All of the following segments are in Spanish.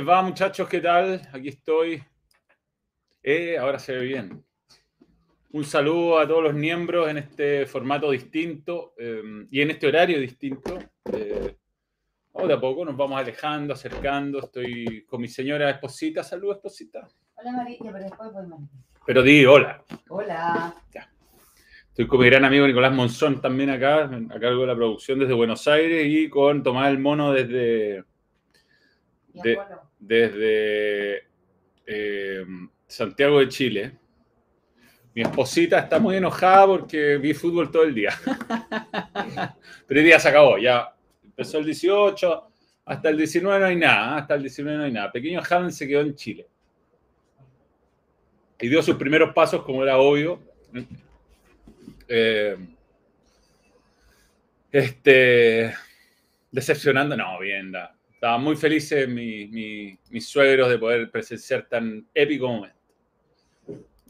les va, muchachos? ¿Qué tal? Aquí estoy. Eh, ahora se ve bien. Un saludo a todos los miembros en este formato distinto eh, y en este horario distinto. Eh, de a poco nos vamos alejando, acercando. Estoy con mi señora esposita. Salud, esposita. Hola, María, pero después voy mal. Pero di hola. Hola. Ya. Estoy con mi gran amigo Nicolás Monzón también acá, a cargo de la producción desde Buenos Aires y con Tomás el Mono desde, De- desde eh, Santiago de Chile. Mi esposita está muy enojada porque vi fútbol todo el día. Pero el día se acabó, ya empezó el 18, hasta el 19 no hay nada, hasta el 19 no hay nada. Pequeño Haaland se quedó en Chile. Y dio sus primeros pasos, como era obvio. Eh, este, decepcionando, no, bien, da. Estaban muy felices mi- mi- mis suegros de poder presenciar tan épico momento.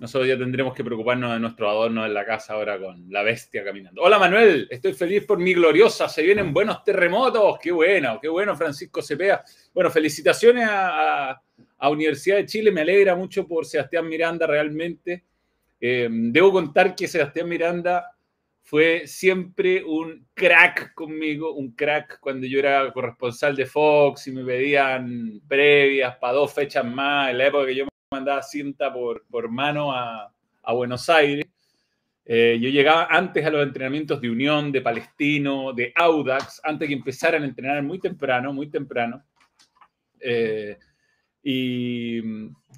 Nosotros ya tendremos que preocuparnos de nuestro adorno en la casa ahora con la bestia caminando. Hola Manuel, estoy feliz por mi gloriosa. Se vienen buenos terremotos. Qué bueno, qué bueno, Francisco Cepeda. Bueno, felicitaciones a, a- a Universidad de Chile. Me alegra mucho por Sebastián Miranda realmente. Eh, debo contar que Sebastián Miranda fue siempre un crack conmigo, un crack cuando yo era corresponsal de Fox y me pedían previas para dos fechas más, en la época que yo mandaba cinta por, por mano a, a Buenos Aires. Eh, yo llegaba antes a los entrenamientos de Unión, de Palestino, de Audax, antes que empezaran a entrenar muy temprano, muy temprano. Eh, y,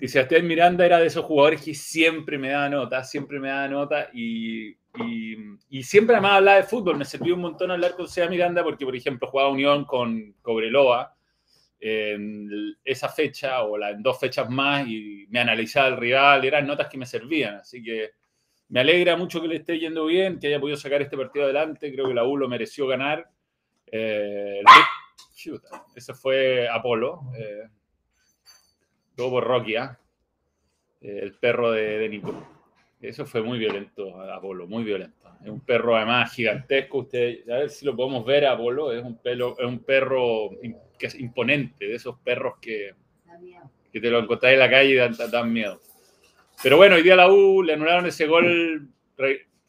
y Sebastián Miranda era de esos jugadores que siempre me daba nota, siempre me daba nota y, y, siempre además hablaba de fútbol. Me sirvió un montón hablar con Sebastián Miranda porque, por ejemplo, jugaba Unión con Cobreloa en esa fecha o la, en dos fechas más y me analizaba el rival, eran notas que me servían. Así que me alegra mucho que le esté yendo bien, que haya podido sacar este partido adelante. Creo que la U lo mereció ganar. Eh, fue Apolo. Eh, por Rocky, ¿ah? Eh, el perro de, de Nico. Eso fue muy violento, Apolo, muy violento. Es un perro además gigantesco. Usted, a ver si lo podemos ver, Apolo. Es un, perro que es imponente, de esos perros que, que te lo encontrás en la calle y dan, miedo. Pero bueno, hoy día la U le anularon ese gol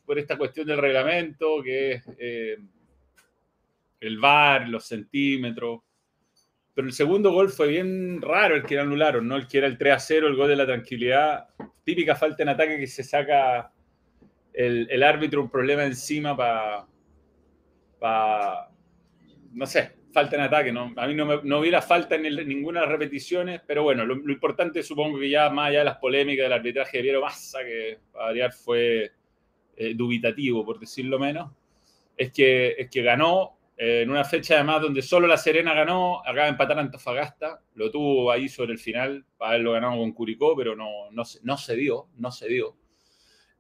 por esta cuestión del reglamento, que es eh, el VAR, los centímetros. Pero el segundo gol fue bien raro el que anularon, ¿no? El que era el 3 a 0, el gol de la tranquilidad. Típica falta en ataque que se saca el, el árbitro un problema encima para. no sé, falta en ataque. ¿no? A mí no, me- no vi la falta en ninguna de las repeticiones, pero bueno, lo, lo importante supongo que ya más allá de las polémicas del arbitraje de Piero Massa, que para variar fue eh, dubitativo, por decirlo menos, es que, es que ganó eh, en una fecha además donde solo la Serena ganó, acaba de empatar Antofagasta, lo tuvo ahí sobre el final, para haberlo ganado con Curicó, pero no, no, se- no se dio, no se dio.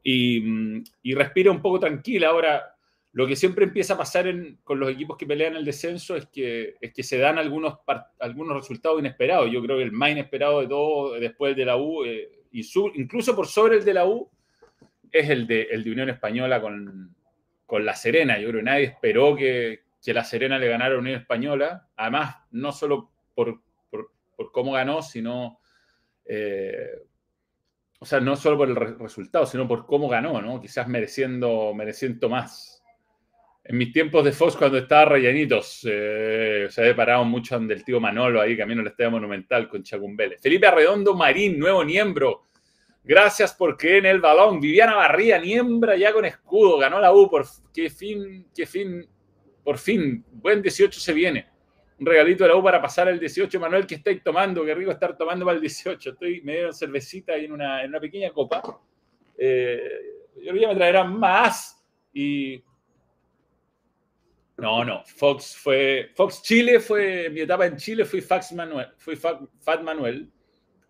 Y, mm, y respira un poco tranquila. Ahora, lo que siempre empieza a pasar en- con los equipos que pelean el descenso es que, es que se dan algunos, algunos resultados inesperados. Yo creo que el más inesperado de todo después de la U, eh, y su- incluso por sobre el de la U, es el de, el de Unión Española con, con La Serena. Yo creo que nadie esperó que, que La Serena le ganara a Unión Española. Además, no solo por, por- cómo ganó, sino... eh, o sea, no solo por el re- resultado, sino por cómo ganó, ¿no? Quizás mereciendo, mereciendo más. En mis tiempos de Fox, cuando estaba Rellenitos, se había parado mucho donde el tío Manolo ahí, camino al Estadio Monumental con Chacumbele. Felipe Arredondo Marín, nuevo miembro. Gracias por creer en el balón. Viviana Barría, Niembra ya con escudo. Ganó la U. Por qué fin, qué fin. Por fin. Buen 18 se viene. Un regalito de la U para pasar el 18. Manuel, ¿qué estáis tomando? Qué rico estar tomando para el 18. Estoy, me dieron cervecita ahí en una, en una pequeña copa. Eh, yo creo que me traerán más. Y. No, no. Fox fue. Fox Chile fue. Mi etapa en Chile fui Fax Manuel. Fui Fa- Fat Manuel.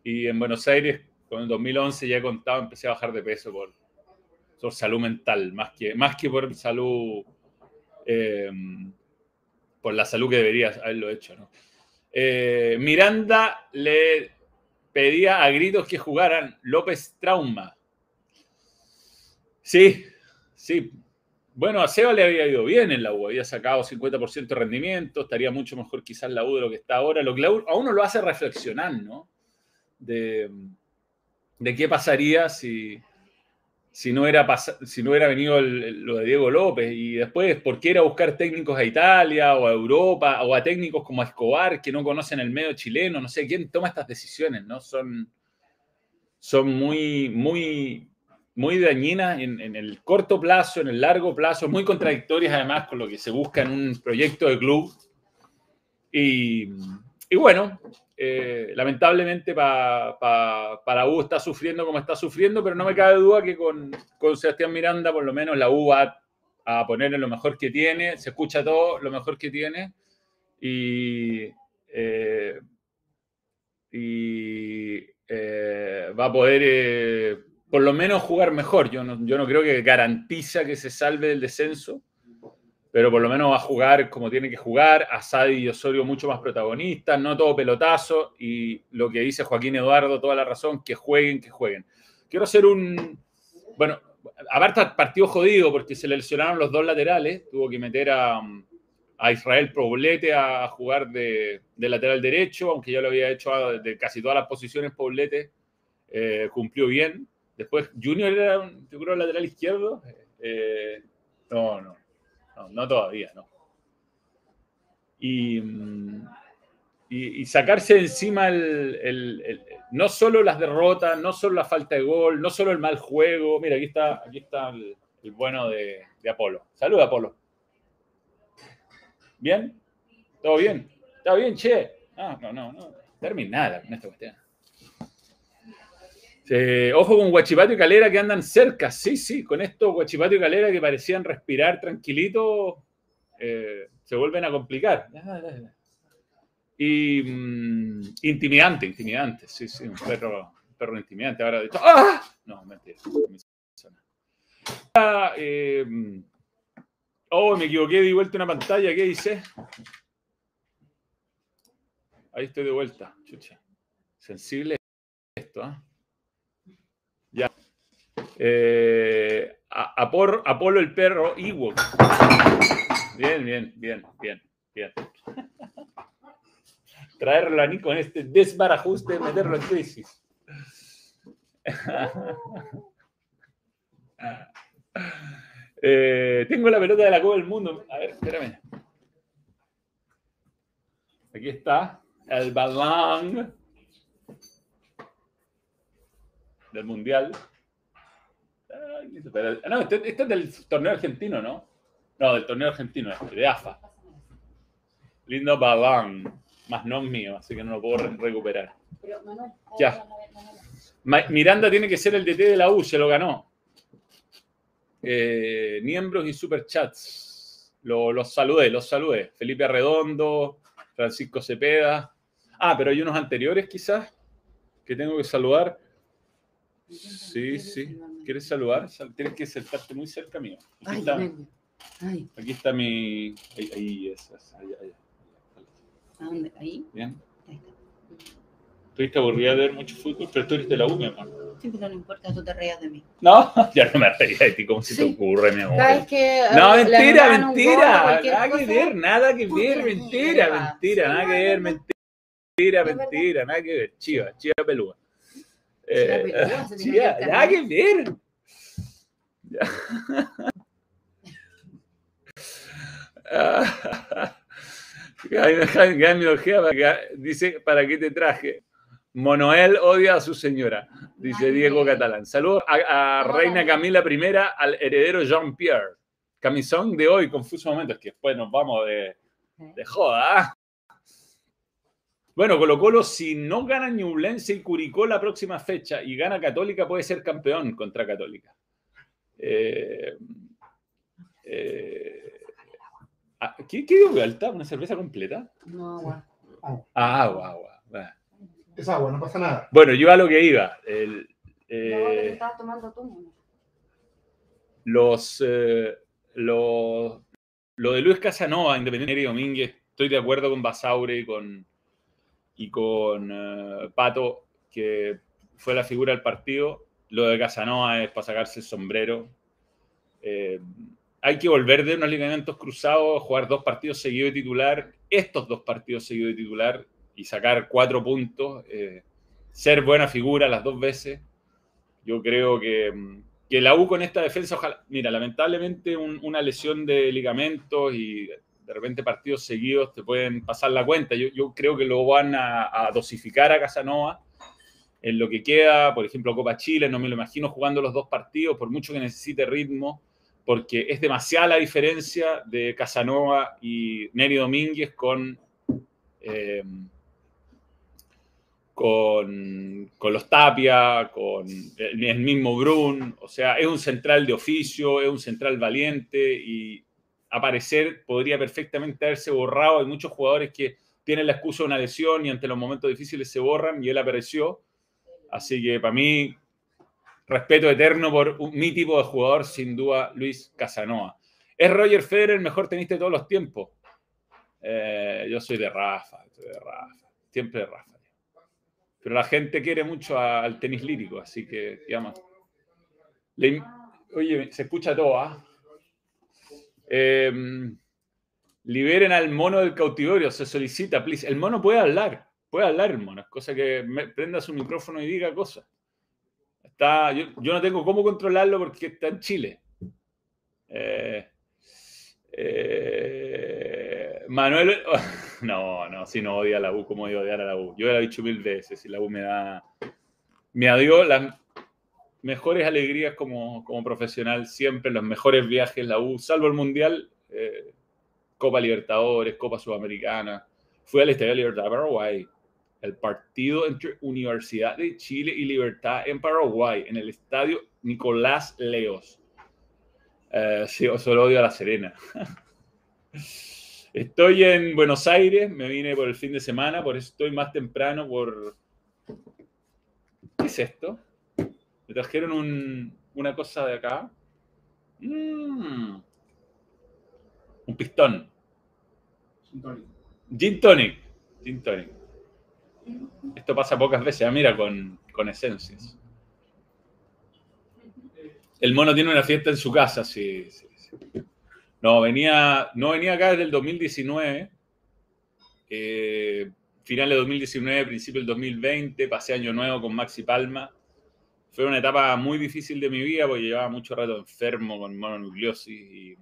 Y en Buenos Aires, con el 2011 ya he contado, empecé a bajar de peso por, por salud mental, más que, más que por salud. Eh, por la salud que debería haberlo hecho, ¿no? Eh, Miranda le pedía a gritos que jugaran López Trauma. Sí, sí. bueno, a Seba le había ido bien en la U, había sacado 50% de rendimiento, estaría mucho mejor quizás la U de lo que está ahora, lo que a uno lo hace reflexionar, ¿no? De qué pasaría si, si no era, si no hubiera venido lo de Diego López y después por qué ir a buscar técnicos a Italia o a Europa o a técnicos como Escobar que no conocen el medio chileno, no sé quién toma estas decisiones, ¿no? Son, son muy, muy, muy dañinas en, el corto plazo, en el largo plazo, muy contradictorias además con lo que se busca en un proyecto de club. Y, y bueno, eh, lamentablemente para U está sufriendo como está sufriendo, pero no me cabe duda que con, con Sebastián Miranda por lo menos la U va a ponerle lo mejor que tiene, se escucha todo lo mejor que tiene y, eh, y eh, va a poder por lo menos jugar mejor. Yo no, yo no creo que garantiza que se salve del descenso, pero por lo menos va a jugar como tiene que jugar. Asadi y Osorio mucho más protagonistas, no todo pelotazo. Y lo que dice Joaquín Eduardo, toda la razón, que jueguen, que jueguen. Quiero hacer un. Bueno, aparte partido jodido porque se le lesionaron los dos laterales. Tuvo que meter a, Israel Poblete a jugar de, lateral derecho, aunque ya lo había hecho de casi todas las posiciones. Poblete eh, cumplió bien. Después, Junior era un seguro lateral izquierdo. Eh, no, no. No, todavía, no. Y, y, sacarse encima el, no solo las derrotas, no solo la falta de gol, no solo el mal juego. Mira, aquí está, aquí está el, bueno de, Apolo. Salud, Apolo. ¿Bien? ¿Todo bien? ¿Está bien, che? No, no, no, no. Terminada con esta cuestión. Ojo con Guachipato y Calera que andan cerca. Sí, sí, con esto Guachipato y Calera que parecían respirar tranquilito, eh, se vuelven a complicar. Y mm, intimidante, intimidante. Sí, sí, un perro, perro intimidante. Ahora de hecho, ¡ah! No, mentira. Ah, eh, oh, me equivoqué, di vuelta una pantalla. ¿Qué dice? Ahí estoy de vuelta. Chucha. Sensible esto, ¿ah? Ya. Eh, Apolo el perro Ewok. Bien, bien, bien, bien, bien. Traerlo a Nico en este desbarajuste, meterlo en crisis. Eh, tengo la pelota de la Copa del Mundo. A ver, espérame. Aquí está el balón del Mundial. no, este, este, es del torneo argentino, ¿no? No, del torneo argentino, este, de AFA. Lindo balón, más no mío, así que no lo puedo recuperar. ya. Miranda tiene que ser el DT de la U, se lo ganó. Eh, miembros y superchats. los saludé, los saludé. Felipe Arredondo, Francisco Cepeda. Ah, pero hay unos anteriores quizás que tengo que saludar. Sí, sí. ¿Quieres saludar? Tienes que sentarte muy cerca mío. Aquí, está, aquí está mi. Ahí, ahí, es, ahí, ahí, ¿A dónde? ¿Ahí? Bien. Ahí está. Estuviste aburrida de ver mucho fútbol, pero tú eres de la U, mi amor. Sí, pero no importa, tú te reías de mí. No, ya no me reía de ti, ¿cómo se te ocurre, mi amor? ¿Sabes que, no, mentira, mentira. nada que ver, nada que ver, mentira, mentira, nada que ver, mentira, mentira, nada que ver. Chiva, chiva peluda. Eh, ya, nada que ver. Jaime dice, ¿para qué te traje? Monoel odia a su señora, dice Diego Catalán. Saludos a, Reina Camila I, al heredero Jean-Pierre. Camisón de hoy, confuso momento, es que después nos vamos de, de joda. Bueno, Colo Colo, si no gana Ñublense y Curicó la próxima fecha y gana Católica, puede ser campeón contra Católica. Eh, eh, ah, ¿Qué, qué dio vuelta? ¿Una cerveza completa? No, agua. Ah, agua, agua. Es agua, no pasa nada. Bueno, yo a lo que iba. El, eh, estabas tomando tú. Los, los, lo de Luis Casanova, Independiente y Domínguez, estoy de acuerdo con Basaure y con, y con eh, Pato, que fue la figura del partido. Lo de Casanova es para sacarse el sombrero. Eh, hay que volver de unos ligamentos cruzados, jugar dos partidos seguidos de titular, estos dos partidos seguidos de titular y sacar cuatro puntos, eh, ser buena figura las dos veces. Yo creo que, que, la U con esta defensa, ojalá, mira, lamentablemente una lesión de ligamentos y de repente partidos seguidos te pueden pasar la cuenta. Yo, yo creo que lo van a, dosificar a Casanova en lo que queda, por ejemplo, Copa Chile, no me lo imagino jugando los dos partidos, por mucho que necesite ritmo, porque es demasiada la diferencia de Casanova y Neri Domínguez con, eh, con, con, los Tapia, con el, el mismo Brun, o sea, es un central de oficio, es un central valiente y aparecer podría perfectamente haberse borrado. Hay muchos jugadores que tienen la excusa de una lesión y ante los momentos difíciles se borran y él apareció. Así que para mí, respeto eterno por mi tipo de jugador, sin duda, Luis Casanova. ¿Es Roger Federer el mejor tenista de todos los tiempos? Eh, yo soy de Rafa, soy de Rafa, siempre de Rafa. Pero la gente quiere mucho al tenis lírico, así que, digamos. Le, oye, se escucha todo, ¿ah? Eh, liberen al mono del cautiverio, se solicita, please. El mono puede hablar, puede hablar el mono, es cosa que me, prenda su micrófono y diga cosas. Está, yo, no tengo cómo controlarlo porque está en Chile. Eh, eh, Manuel, no, no, si no odia a la U, como odio odiar a la U. Yo ya lo he dicho mil veces, si la U me da, me dio las mejores alegrías como, como profesional, siempre los mejores viajes, la U, salvo el Mundial, eh, Copa Libertadores, Copa Sudamericana. Fui al Estadio Libertad de Paraguay, el partido entre Universidad de Chile y Libertad en Paraguay, en el Estadio Nicolás Leos. Eh, sí, solo odio a La Serena. Estoy en Buenos Aires, me vine por el fin de semana, por eso estoy más temprano por... ¿Qué es esto? Me trajeron un, una cosa de acá. Mm. Un pistón. Gin tonic. Gin tonic. Gin tonic. Esto pasa pocas veces, ah, mira, con, con esencias. El mono tiene una fiesta en su casa, sí, sí, sí. No, venía, no venía acá desde el 2019. Eh, final de 2019, principio del 2020, pasé año nuevo con Maxi Palma. Fue una etapa muy difícil de mi vida porque llevaba mucho rato enfermo con mononucleosis y,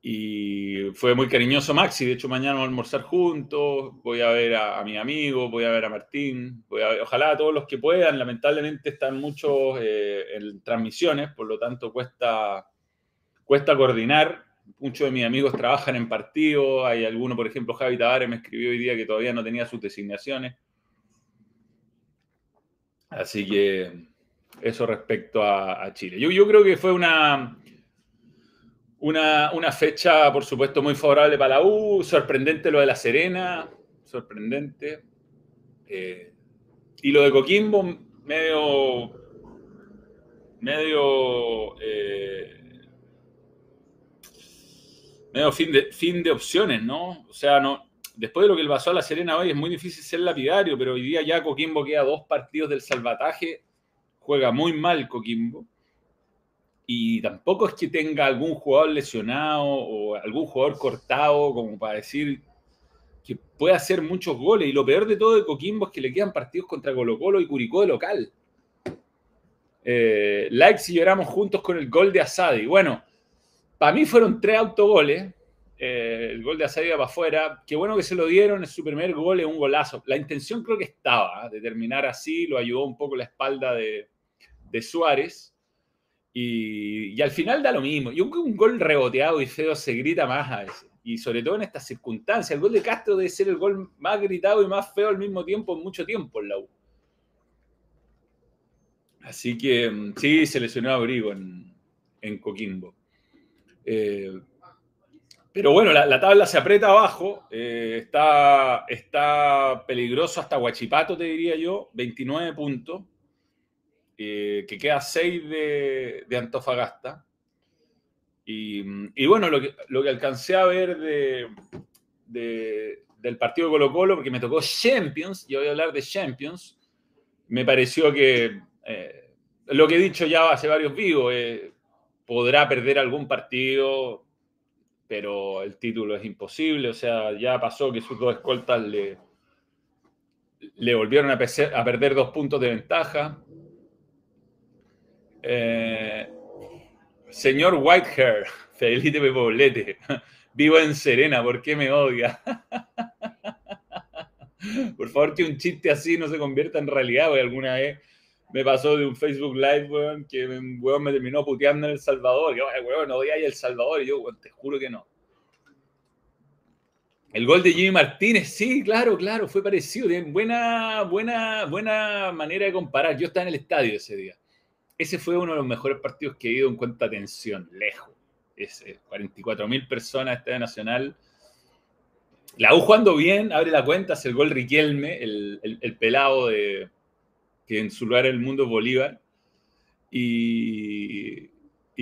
y fue muy cariñoso Maxi. De hecho, mañana vamos a almorzar juntos. Voy a ver a, a mi amigo, voy a ver a Martín. Voy a ver, ojalá a todos los que puedan. Lamentablemente están muchos eh, en transmisiones, por lo tanto cuesta, cuesta coordinar. Muchos de mis amigos trabajan en partido. Hay alguno, por ejemplo, Javi Tavares me escribió hoy día que todavía no tenía sus designaciones. Así que eso respecto a, Chile. Yo, yo, creo que fue una, una, una, fecha, por supuesto, muy favorable para la U. Sorprendente lo de La Serena, sorprendente. Eh, y lo de Coquimbo, medio. medio. Eh, medio fin de, fin de opciones, ¿no? O sea, no, después de lo que le pasó a La Serena hoy, es muy difícil ser lapidario, pero hoy día ya Coquimbo queda dos partidos del salvataje, juega muy mal Coquimbo, y tampoco es que tenga algún jugador lesionado o algún jugador cortado como para decir que puede hacer muchos goles, y lo peor de todo de Coquimbo es que le quedan partidos contra Colo Colo y Curicó de local. Eh, likes y lloramos juntos con el gol de Asadi. Bueno, para mí fueron tres autogoles, eh, el gol de Asadi para afuera. Qué bueno que se lo dieron, es su primer gol, es un golazo. La intención creo que estaba, ¿eh? de terminar así, lo ayudó un poco la espalda de, Suárez. Y, al final da lo mismo. Y un, un, gol reboteado y feo se grita más a veces. Y sobre todo en estas circunstancias. El gol de Castro debe ser el gol más gritado y más feo al mismo tiempo en mucho tiempo en la U. Así que mm, sí, se lesionó a Abrigo en, en Coquimbo. Eh, pero bueno, la, la, tabla se aprieta abajo, eh, está, está peligroso hasta Huachipato, te diría yo, 29 puntos, eh, que queda 6 de, de Antofagasta. Y, y, bueno, lo que, lo que alcancé a ver de, de, del partido de Colo Colo, porque me tocó Champions, y voy a hablar de Champions, me pareció que eh, lo que he dicho ya hace varios vivos, podrá perder algún partido, pero el título es imposible. O sea, ya pasó que sus dos escoltas le, le volvieron a, perder dos puntos de ventaja. Eh, señor Whitehair, felicíteme Poblete. Vivo en Serena, ¿por qué me odia? Por favor, que un chiste así no se convierta en realidad, porque alguna vez me pasó de un Facebook Live, weón, que weón me terminó puteando en El Salvador. Que, weón, no voy a El Salvador. Y yo, weón, te juro que no. El gol de Jimmy Martínez, sí, claro, claro, fue parecido. Buena, buena, buena manera de comparar. Yo estaba en el estadio ese día. Ese fue uno de los mejores partidos que he ido en cuenta atención, lejos. Ese, 44 mil personas, Estadio Nacional. La U jugando bien, abre la cuenta, hace el gol Riquelme, el, pelado de que en su lugar el mundo Bolívar. Y,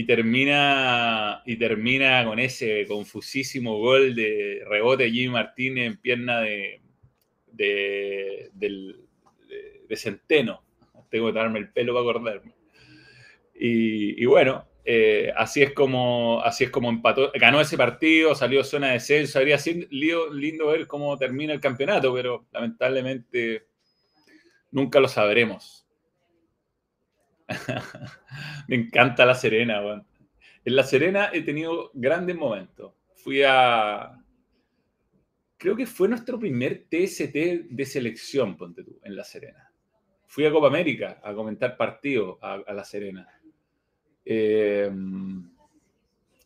termina, y termina con ese confusísimo gol de rebote Jimmy Martínez en pierna de, de, de Centeno. Tengo que darme el pelo para acordarme. Y, bueno, eh, así, es como, así es como empató, ganó ese partido, salió zona de descenso. Habría sido lindo ver cómo termina el campeonato, pero lamentablemente nunca lo sabremos. Me encanta La Serena, En La Serena he tenido grandes momentos. Fui a. Creo que fue nuestro primer TST de selección, ponte tú, en La Serena. Fui a Copa América a comentar partidos a La Serena eh,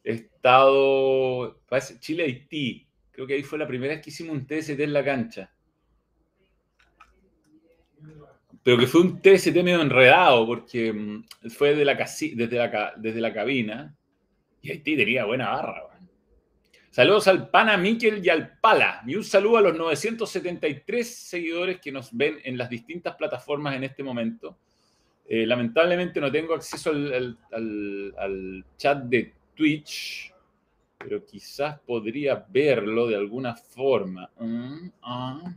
he estado, Chile-Haití. Creo que ahí fue la primera vez que hicimos un TST en la cancha. Pero que fue un TST medio enredado porque mm, fue de la desde, la, desde la cabina y Haití tenía buena barra. Saludos al Pana Miquel y al Pala. Y un saludo a los 973 seguidores que nos ven en las distintas plataformas en este momento. Eh, lamentablemente no tengo acceso al, chat de Twitch, pero quizás podría verlo de alguna forma. Mm, ah.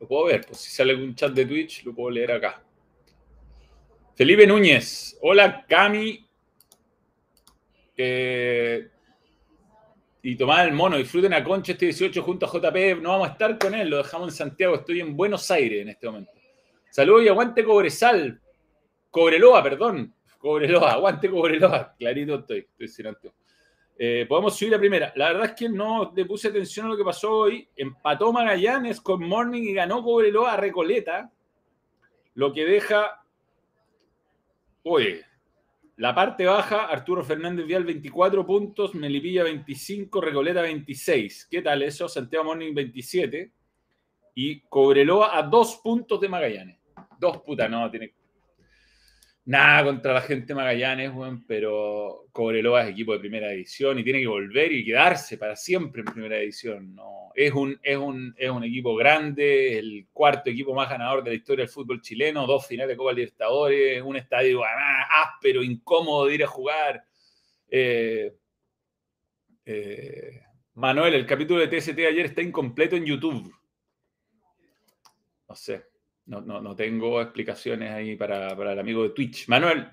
Lo puedo ver, pues si sale algún chat de Twitch, lo puedo leer acá. Felipe Núñez, hola Cami. Eh, y Tomás el Mono, disfruten a Concha este 18 junto a JP. No vamos a estar con él, lo dejamos en Santiago. Estoy en Buenos Aires en este momento. Saludos y aguante Cobresal. Cobreloa, perdón. Cobreloa, aguante Cobreloa. Clarito estoy, estoy eh, podemos subir la primera. La verdad es que no le puse atención a lo que pasó hoy. Empató Magallanes con Morning y ganó Cobreloa a Recoleta. Lo que deja. Oye, la parte baja, Arturo Fernández Vial 24 puntos, Melipilla 25, Recoleta 26. ¿Qué tal eso? Santiago Morning 27. Y Cobreloa a dos puntos de Magallanes dos putas, no, tiene nada contra la gente Magallanes, pero Cobreloa es equipo de primera división y tiene que volver y quedarse para siempre en primera división. No, es un, es un, es un equipo grande, el cuarto equipo más ganador de la historia del fútbol chileno, dos finales de Copa Libertadores, un estadio áspero, incómodo de ir a jugar. Eh, eh, Manuel, el capítulo de TST ayer está incompleto en YouTube. No sé. No, tengo explicaciones ahí para, el amigo de Twitch. Manuel,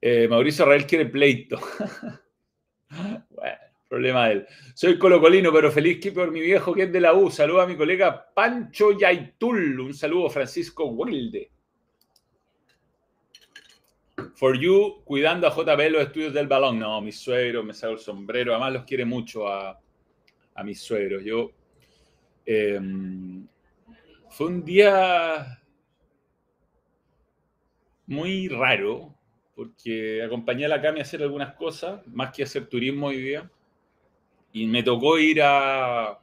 eh, Mauricio Rael quiere pleito. bueno, problema de él. Soy colocolino, pero feliz que por mi viejo que es de la U. Saludo a mi colega Pancho Yaitul. Un saludo, Francisco Wilde. For you, cuidando a JB los estudios del balón. No, mi suegro, me saco el sombrero. Además, los quiere mucho a, a mis suegros. Yo. Em, fue un día muy raro, porque acompañé a la Cami a hacer algunas cosas, más que hacer turismo hoy día, y me tocó ir a,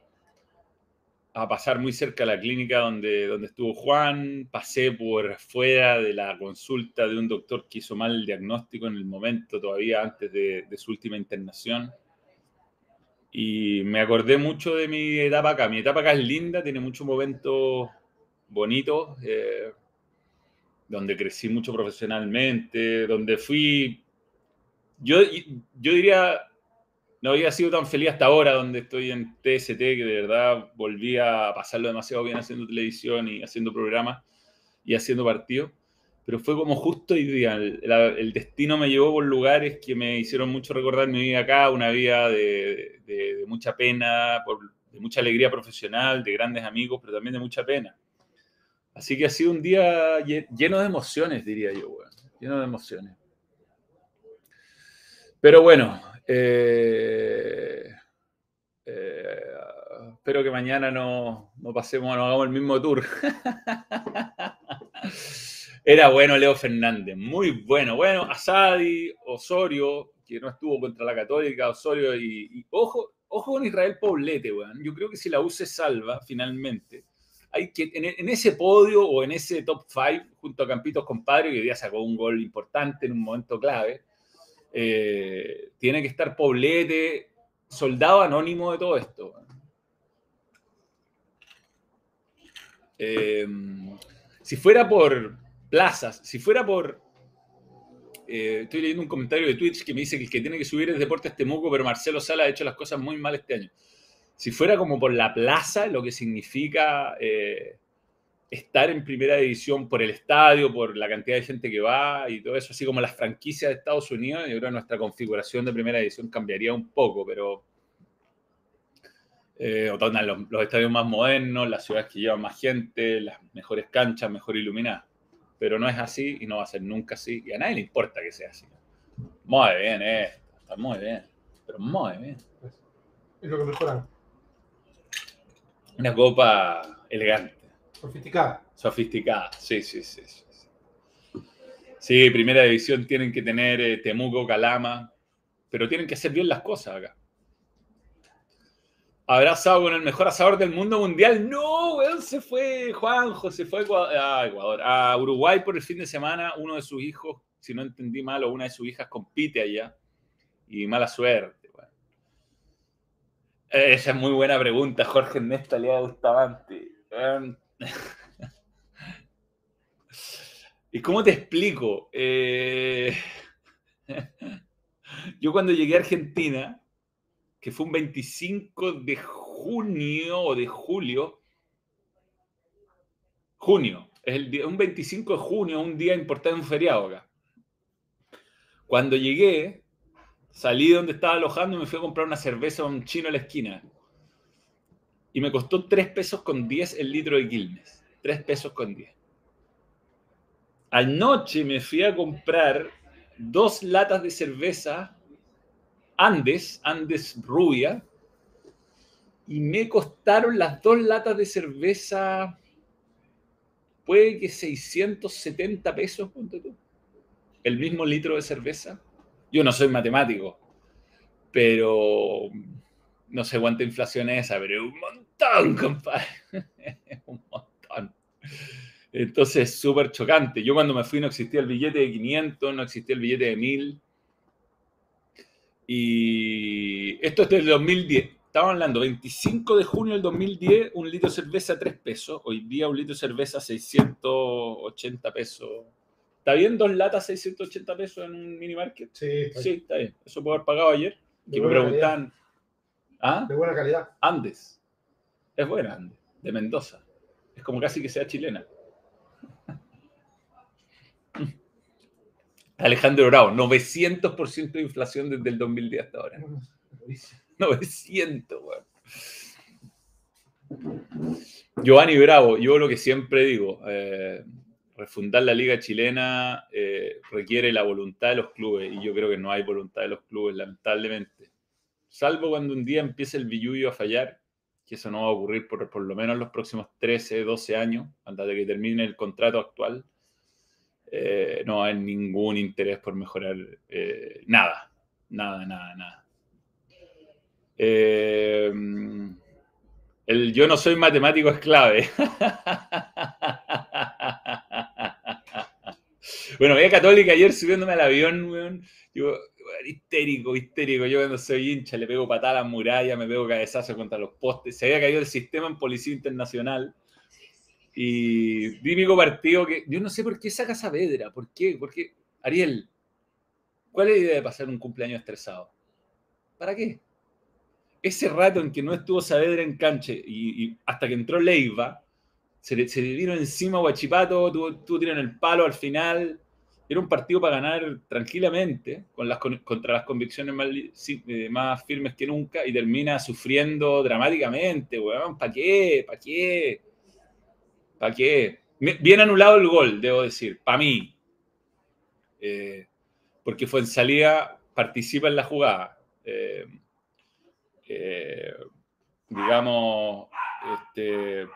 a pasar muy cerca de la clínica donde, donde estuvo Juan, pasé por fuera de la consulta de un doctor que hizo mal el diagnóstico en el momento, todavía antes de, de su última internación. Y me acordé mucho de mi etapa acá. Mi etapa acá es linda, tiene muchos momentos bonito, eh, donde crecí mucho profesionalmente, donde fui, yo, yo diría, no había sido tan feliz hasta ahora, donde estoy en TST, que de verdad volví a pasarlo demasiado bien haciendo televisión y haciendo programas y haciendo partidos. pero fue como justo hoy día. El, destino me llevó por lugares que me hicieron mucho recordar mi vida acá, una vida de mucha pena, por- de mucha alegría profesional, de grandes amigos, pero también de mucha pena. Así que ha sido un día lle- lleno de emociones, diría yo. Lleno de emociones. Pero bueno, eh, eh, espero que mañana no, no pasemos, no hagamos el mismo tour. Era bueno Leo Fernández, muy bueno. Bueno, Asadi, Osorio, que no estuvo contra la Católica, Osorio y, y ojo, ojo con Israel Poblete, weón. Yo creo que si la U se salva finalmente, hay que en, ese podio o en ese top 5, junto a Campitos Compadre, que hoy día sacó un gol importante en un momento clave, eh, tiene que estar Poblete, soldado anónimo de todo esto. Eh, si fuera por plazas, si fuera por... eh, estoy leyendo un comentario de Twitch que me dice que el que tiene que subir es Deportes Temuco, pero Marcelo Sala ha hecho las cosas muy mal este año. Si fuera como por la plaza, lo que significa eh, estar en primera división por el estadio, por la cantidad de gente que va y todo eso, así como las franquicias de Estados Unidos, yo creo que nuestra configuración de primera división cambiaría un poco, pero eh, los, estadios más modernos, las ciudades que llevan más gente, las mejores canchas, mejor iluminadas. Pero no es así y no va a ser nunca así. Y a nadie le importa que sea así. Muy bien, esto, está muy bien. Pero muy bien. Es lo que mejoran. Una copa elegante, Sofisticada. sofisticada. Sí, sí, sí. Sí, sí. Primera división tienen que tener eh, Temuco, Calama, pero tienen que hacer bien las cosas acá. ¿Habrá asado con el mejor asador del mundo mundial? No, weón, se fue Juanjo, se fue a Ecuador, a, Ecuador, a Uruguay por el fin de semana. Uno de sus hijos, si no entendí mal, o una de sus hijas compite allá. Y mala suerte. Esa es muy buena pregunta, Jorge Ernesto Aliaga Bustamante. Weón. ¿Y cómo te explico? Eh, Yo cuando llegué a Argentina, que fue un 25 de junio o de julio, junio, es el día, un 25 de junio, un día importante, un feriado acá. Cuando llegué, salí de donde estaba alojando y me fui a comprar una cerveza a un chino a la esquina. Y me costó 3 pesos con 10 el litro de Quilmes. 3 pesos con 10. Anoche me fui a comprar dos latas de cerveza Andes, Andes rubia, y me costaron las dos latas de cerveza, puede que 670 pesos, ponte tú. El mismo litro de cerveza. Yo no soy matemático, pero no sé cuánta inflación es esa, pero es un montón, compadre. un montón. Entonces, súper chocante. Yo cuando me fui no existía el billete de 500, no existía el billete de 1000. Y esto es del 2010. Estamos hablando, 25 de junio del 2010, un litro de cerveza 3 pesos. Hoy día un litro de cerveza 680 pesos. ¿Está bien dos latas 680 pesos en un mini market? Sí, está Sí, está bien. Eso puedo haber pagado ayer. de Que me buena preguntaban, ¿ah? De buena calidad. Andes. Es buena Andes, de Mendoza. Es como casi que sea chilena. Alejandro Bravo, 900% de inflación desde el 2010 hasta ahora. 900, weón. Giovanni Bravo, yo lo que siempre digo, eh, refundar la liga chilena eh, requiere la voluntad de los clubes y yo creo que no hay voluntad de los clubes, lamentablemente. Salvo cuando un día empiece el billullo a fallar, que eso no va a ocurrir por, por lo menos los próximos 13, 12 años, antes de que termine el contrato actual. Eh, no hay ningún interés por mejorar eh, nada, nada, nada, nada. Eh, el yo no soy matemático es clave. bueno, voy a Católica ayer subiéndome al avión, weón. Yo, histérico, histérico. Yo cuando soy hincha le pego patada a la muralla, me pego cabezazo contra los postes. Se había caído el sistema en Policía Internacional. Y típico partido que yo no sé por qué saca Saavedra, ¿por qué? Porque, Ariel, ¿cuál es la idea de pasar un cumpleaños estresado? ¿Para qué? Ese rato en que no estuvo Saavedra en cancha y, hasta que entró Leiva, Se le, se encima a Guachipato, tuvo, tuvo tiro en el palo al final. Era un partido para ganar tranquilamente, con las, con- contra las convicciones eh, más firmes que nunca, y termina sufriendo dramáticamente, weón. ¿Para qué? ¿Para qué? ¿Para qué? Bien anulado el gol, debo decir, para mí. Eh, porque fue en salida, participa en la jugada. Eh, eh, digamos, este,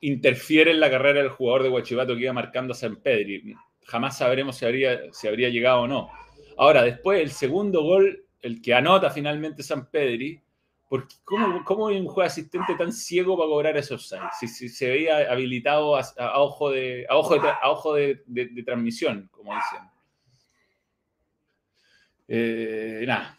interfiere en la carrera del jugador de Huachipato que iba marcando a San Pedri. Jamás sabremos si habría, si habría llegado o no. Ahora, después, el segundo gol, el que anota finalmente San Pedri, porque ¿cómo, cómo un juego asistente tan ciego para cobrar esos offside? Si, si se veía habilitado a, ojo de, a ojo de, a ojo de transmisión, como dicen. Eh, nada.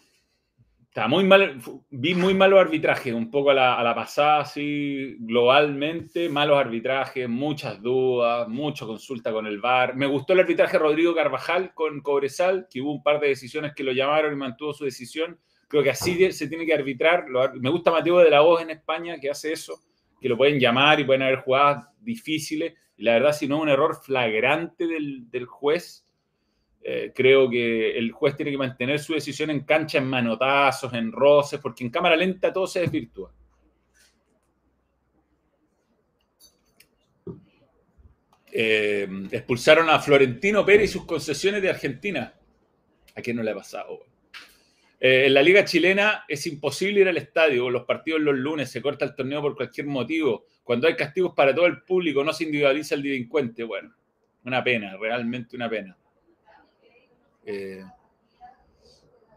Muy mal, vi muy malos arbitrajes, un poco a la, a la pasada, así, globalmente, malos arbitrajes, muchas dudas, mucha consulta con el VAR. Me gustó el arbitraje Rodrigo Carvajal con Cobresal, que hubo un par de decisiones que lo llamaron y mantuvo su decisión. Creo que así se tiene que arbitrar. Me gusta Mateo de la Voz en España, que hace eso, que lo pueden llamar y pueden haber jugadas difíciles. Y la verdad, si no es un error flagrante del, del juez, eh, creo que el juez tiene que mantener su decisión en cancha, en manotazos, en roces, porque en cámara lenta todo se desvirtúa. Eh, expulsaron a Florentino Pérez y sus concesiones de Argentina. ¿A quién no le ha pasado? Eh, en la liga chilena es imposible ir al estadio, los partidos los lunes, se corta el torneo por cualquier motivo. Cuando hay castigos para todo el público, no se individualiza el delincuente. Bueno, una pena, realmente una pena. Eh,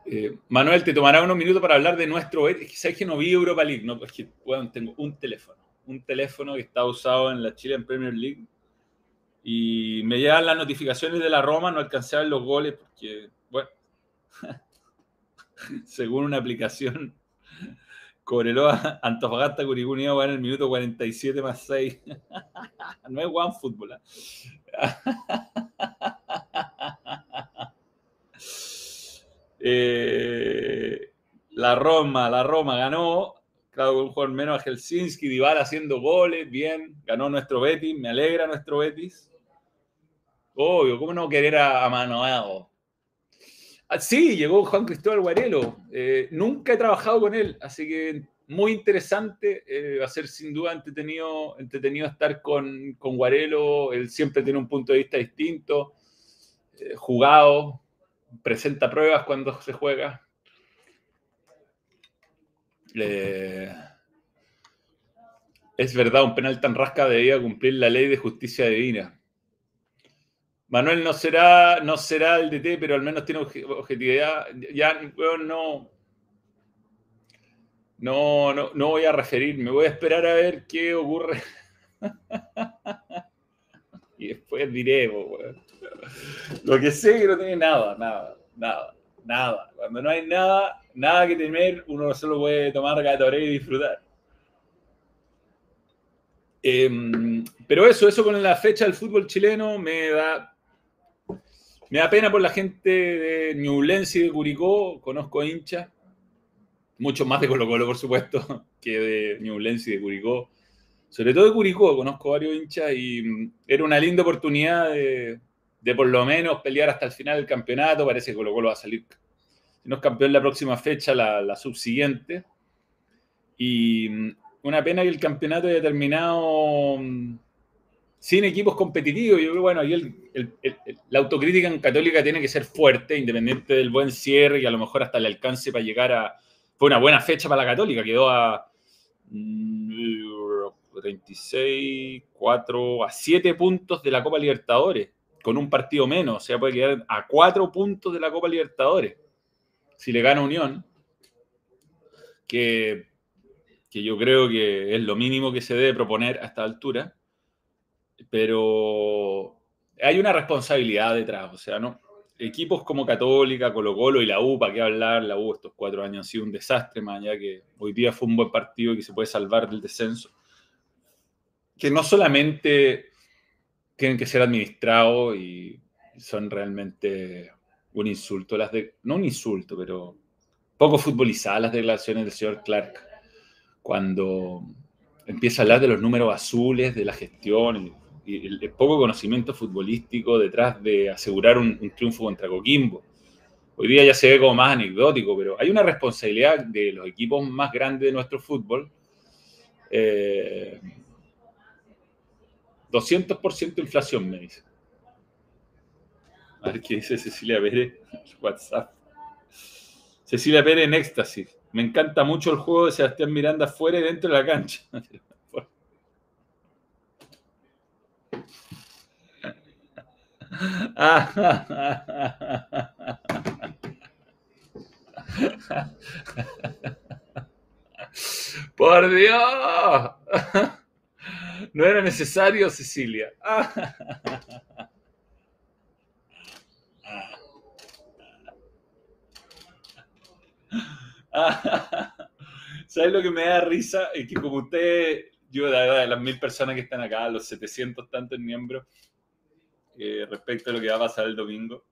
eh, Manuel, te tomará unos minutos para hablar de nuestro Betis. ¿Sabes que no vi Europa League? No, es que bueno, tengo un teléfono. Un teléfono que está usado en la Chilean Premier League. Y me llegan las notificaciones de la Roma, no alcancé a ver los goles porque, bueno, según una aplicación, Cobreloa, Antofagasta, Curicó Unido van en el minuto 47 más 6. no es One Fútbol. Eh, la Roma, la Roma ganó, claro, con un jugador menos a Helsinki, Dybala haciendo goles, bien, ganó nuestro Betis, me alegra nuestro Betis. Obvio, ¿cómo no querer a, a? Ah, sí, llegó Juan Cristóbal Guarelo. Eh, nunca he trabajado con él, así que muy interesante. eh, va a ser sin duda entretenido, entretenido estar con, con Guarelo. Él siempre tiene un punto de vista distinto, eh, jugado, presenta pruebas cuando se juega. Es verdad, un penal tan rasca debía cumplir la ley de justicia divina. Manuel no será, no será el DT, pero al menos tiene obje- objetividad. Ya, no, no, no, no voy a referirme. Voy a esperar a ver qué ocurre. y después diré, weón. Lo que sé que no tiene nada, nada, nada, nada. Cuando no hay nada, nada que temer, uno solo puede tomar Gatorade y disfrutar. Em, pero eso, eso con la fecha del fútbol chileno me da, me da pena por la gente de Ñublense y de Curicó. Conozco hinchas, mucho más de Colo Colo, por supuesto, que de Ñublense y de Curicó. Sobre todo de Curicó, conozco varios hinchas y mm, era una linda oportunidad de, de por lo menos pelear hasta el final del campeonato. Parece que Colo Colo va a salir, si no es campeón la próxima fecha, la, subsiguiente. Y mm, una pena que el campeonato haya terminado mm, sin equipos competitivos. Yo creo, bueno, ahí la autocrítica en Católica tiene que ser fuerte, independiente del buen cierre y a lo mejor hasta el alcance para llegar a... Fue una buena fecha para la Católica, quedó a mm, 36, 4, a 7 puntos de la Copa Libertadores, con un partido menos, o sea, puede quedar a 4 puntos de la Copa Libertadores. Si le gana Unión, que, que yo creo que es lo mínimo que se debe proponer a esta altura, pero hay una responsabilidad detrás, o sea, ¿no? Equipos como Católica, Colo Colo y la U, ¿para qué hablar? La U estos cuatro años han sido un desastre, más allá que hoy día fue un buen partido y que se puede salvar del descenso. Que no solamente tienen que ser administrados y son realmente un insulto, las de, no un insulto, pero poco futbolizadas las declaraciones del señor Clark cuando empieza a hablar de los números azules, de la gestión y, el, el poco conocimiento futbolístico detrás de asegurar un, un triunfo contra Coquimbo. Hoy día ya se ve como más anecdótico, pero hay una responsabilidad de los equipos más grandes de nuestro fútbol. Eh, 200% inflación, me dice. A ver qué dice Cecilia Pérez WhatsApp. Cecilia Pérez en éxtasis. Me encanta mucho el juego de Sebastián Miranda fuera y dentro de la cancha. Por Dios. No era necesario, Cecilia. ¿Sabes lo que me da risa? Es que como usted, yo de, las mil personas que están acá, los 700 tantos miembros, eh, respecto a lo que va a pasar el domingo,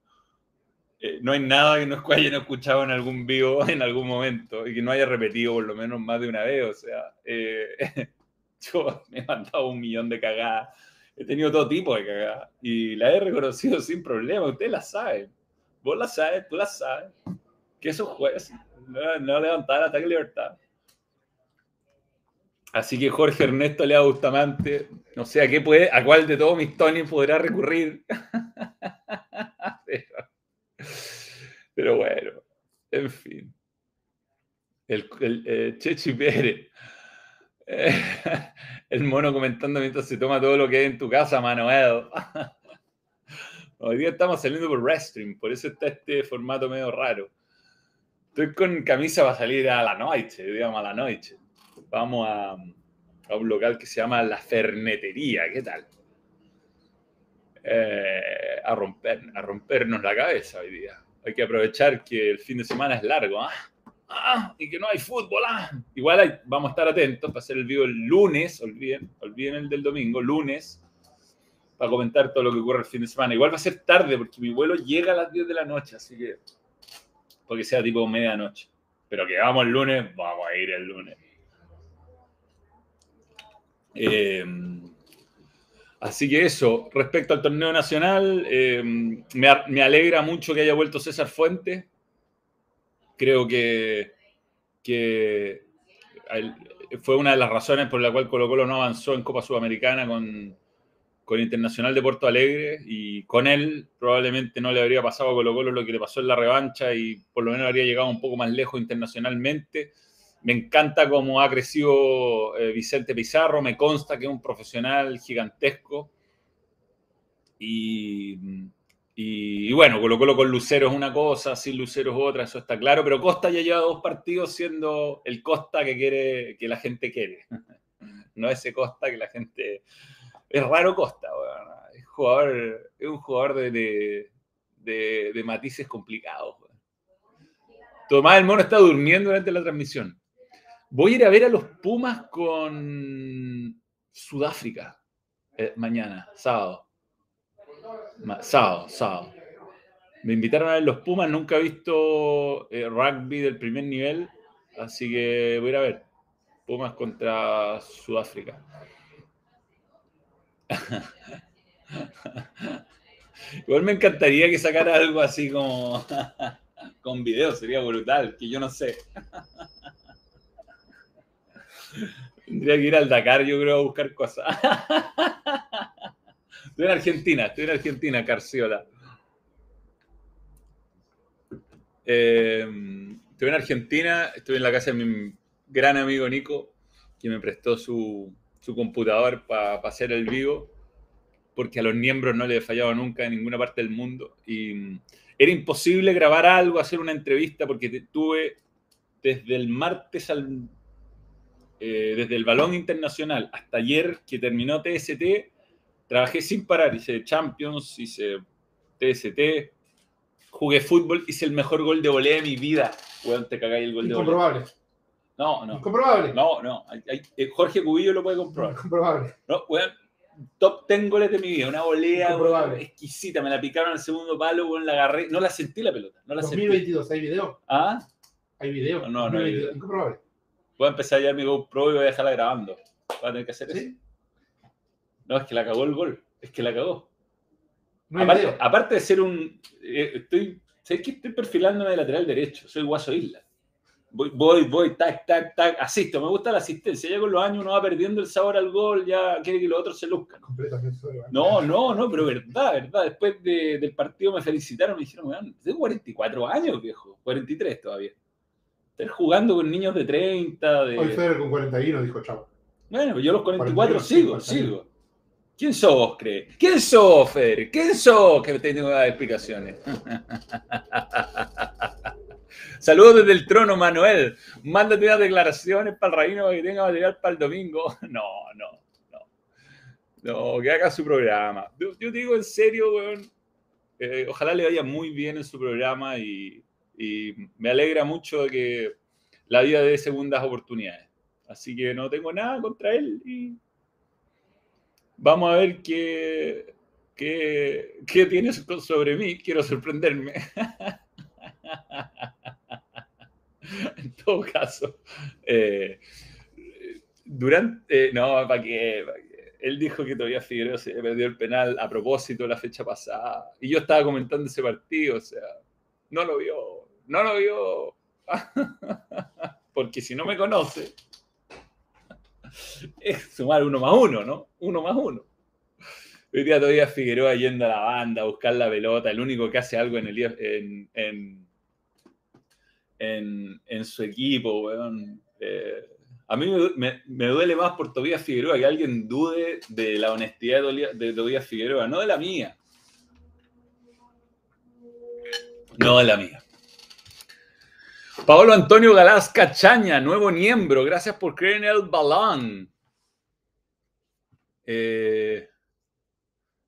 eh, no hay nada que no hayan escuchado en algún vivo en algún momento y que no haya repetido por lo menos más de una vez. O sea, eh, yo me he mandado un millón de cagadas. He tenido todo tipo de cagadas y la he reconocido sin problema. Ustedes la saben. Vos la sabes, tú la sabes. Que esos jueces no, no levantar ataque libertad. Así que Jorge Ernesto Lea Bustamante, no sé a qué puede, a cuál de todos mis Tony podrá recurrir. pero, pero, bueno, en fin. El, el eh, Chechi Pérez. El mono comentando mientras se toma todo lo que hay en tu casa, Manuel. Hoy día estamos saliendo por Restream, por eso está este formato medio raro. Estoy con camisa para salir a la noche, digamos a la noche. Vamos a, a un local que se llama La Fernetería, ¿qué tal? Eh, a, romper, a rompernos la cabeza hoy día. Hay que aprovechar que el fin de semana es largo, ¿ah? Ah, y que no hay fútbol. ¿ah? Igual vamos a estar atentos para hacer el video el lunes, olviden, olviden el del domingo, lunes, para comentar todo lo que ocurre el fin de semana. Igual va a ser tarde porque mi vuelo llega a las 10 de la noche, así que, porque sea tipo medianoche. Pero que vamos el lunes, vamos a ir el lunes. Eh, así que eso, respecto al torneo nacional, eh, me, me, alegra mucho que haya vuelto César Fuentes. Creo que, fue una de las razones por la cual Colo Colo no avanzó en Copa Sudamericana con, con Internacional de Porto Alegre y con él probablemente no le habría pasado a Colo Colo lo que le pasó en la revancha y por lo menos habría llegado un poco más lejos internacionalmente. Me encanta cómo ha crecido eh, Vicente Pizarro, me consta que es un profesional gigantesco. Y, y, bueno, Colo con Lucero es una cosa, sin Lucero es otra, eso está claro, pero Costa ya lleva dos partidos siendo el Costa que quiere, que la gente quiere. No ese Costa que la gente... Es raro Costa, bueno. es, jugador, es un jugador de, de, de, matices complicados. Tomás el Mono está durmiendo durante la transmisión. Voy a ir a ver a los Pumas con Sudáfrica eh, mañana, sábado. Sábado, sábado. Me invitaron a ver los Pumas, nunca he visto eh, rugby del primer nivel, así que voy a ir a ver. Pumas contra Sudáfrica. Igual me encantaría que sacara algo así como con video, sería brutal, que yo no sé. Tendría que ir al Dakar, yo creo, a buscar cosas. Estoy en Argentina, estoy en Argentina, Carciola. Eh, estoy en Argentina, estoy en la casa de mi gran amigo Nico, que me prestó su, su computador para pa hacer el vivo, porque a los miembros no le fallaba nunca en ninguna parte del mundo. Y era imposible grabar algo, hacer una entrevista, porque tuve desde el martes al eh, desde el balón internacional hasta ayer que terminó TST, trabajé sin parar. Hice Champions, hice TST, jugué fútbol, hice el mejor gol de volea de mi vida. Weón, te cagáis el gol de volea. Incomprobable. No, no. Incomprobable. No, no. Hay, hay, eh, Jorge Cubillo lo puede comprobar. Incomprobable. No, weón. Top 10 goles de mi vida. Una volea weón, exquisita. Me la picaron al segundo palo, weón, la agarré. No la sentí la pelota. No la 2022, sentí. ¿hay video? ¿Ah? ¿Hay video? No, no, no hay video. Incomprobable voy a empezar ya mi GoPro y voy a dejarla grabando. Va a tener que hacer eso. No, es que la cagó el gol. Es que la cagó. No aparte, de ser un. eh, estoy. ¿Sabes que estoy perfilándome de lateral derecho? Soy Guaso Isla. Voy, voy, voy, tac, tac, tac, asisto. Me gusta la asistencia. Ya con los años uno va perdiendo el sabor al gol, ya quiere que los otros se luzcan. Completamente No, no, no, pero verdad, verdad. Después de- del partido me felicitaron, me dijeron, weón, tengo 44 años, viejo. 43 todavía. Estás jugando con niños de 30, de... Hoy Federer con 41 dijo chao. Bueno, yo a los 44 41, sigo, 41. sigo. ¿Quién sos, cree? ¿Quién sos, Fer? ¿Quién sos que te tengo que dar explicaciones? Saludos desde el trono, Manuel. Mándate unas declaraciones para el reino para que tenga material para el domingo. No, no, no. No, que haga su programa. Yo, yo digo en serio, weón. eh, ojalá le vaya muy bien en su programa y, y me alegra mucho que la vida dé segundas oportunidades. Así que no tengo nada contra él y vamos a ver qué, qué, qué tiene so- sobre mí. Quiero sorprenderme. en todo caso, eh, durante... eh, no, para que... Él dijo que todavía Figueroa se perdió el penal a propósito la fecha pasada. Y yo estaba comentando ese partido, o sea, no lo vio, no lo vio. Porque si no me conoce, es sumar uno más uno, ¿no? Uno más uno. Hoy día todavía Figueroa yendo a la banda a buscar la pelota, el único que hace algo en, el, en, en, en, en su equipo, weón. Eh, a mí me, me- duele más por Tobías Figueroa que alguien dude de la honestidad de, de Figueroa, no de la mía. No de la mía. Paolo Antonio Galás Cachaña, nuevo miembro. Gracias por creer en el balón. Eh,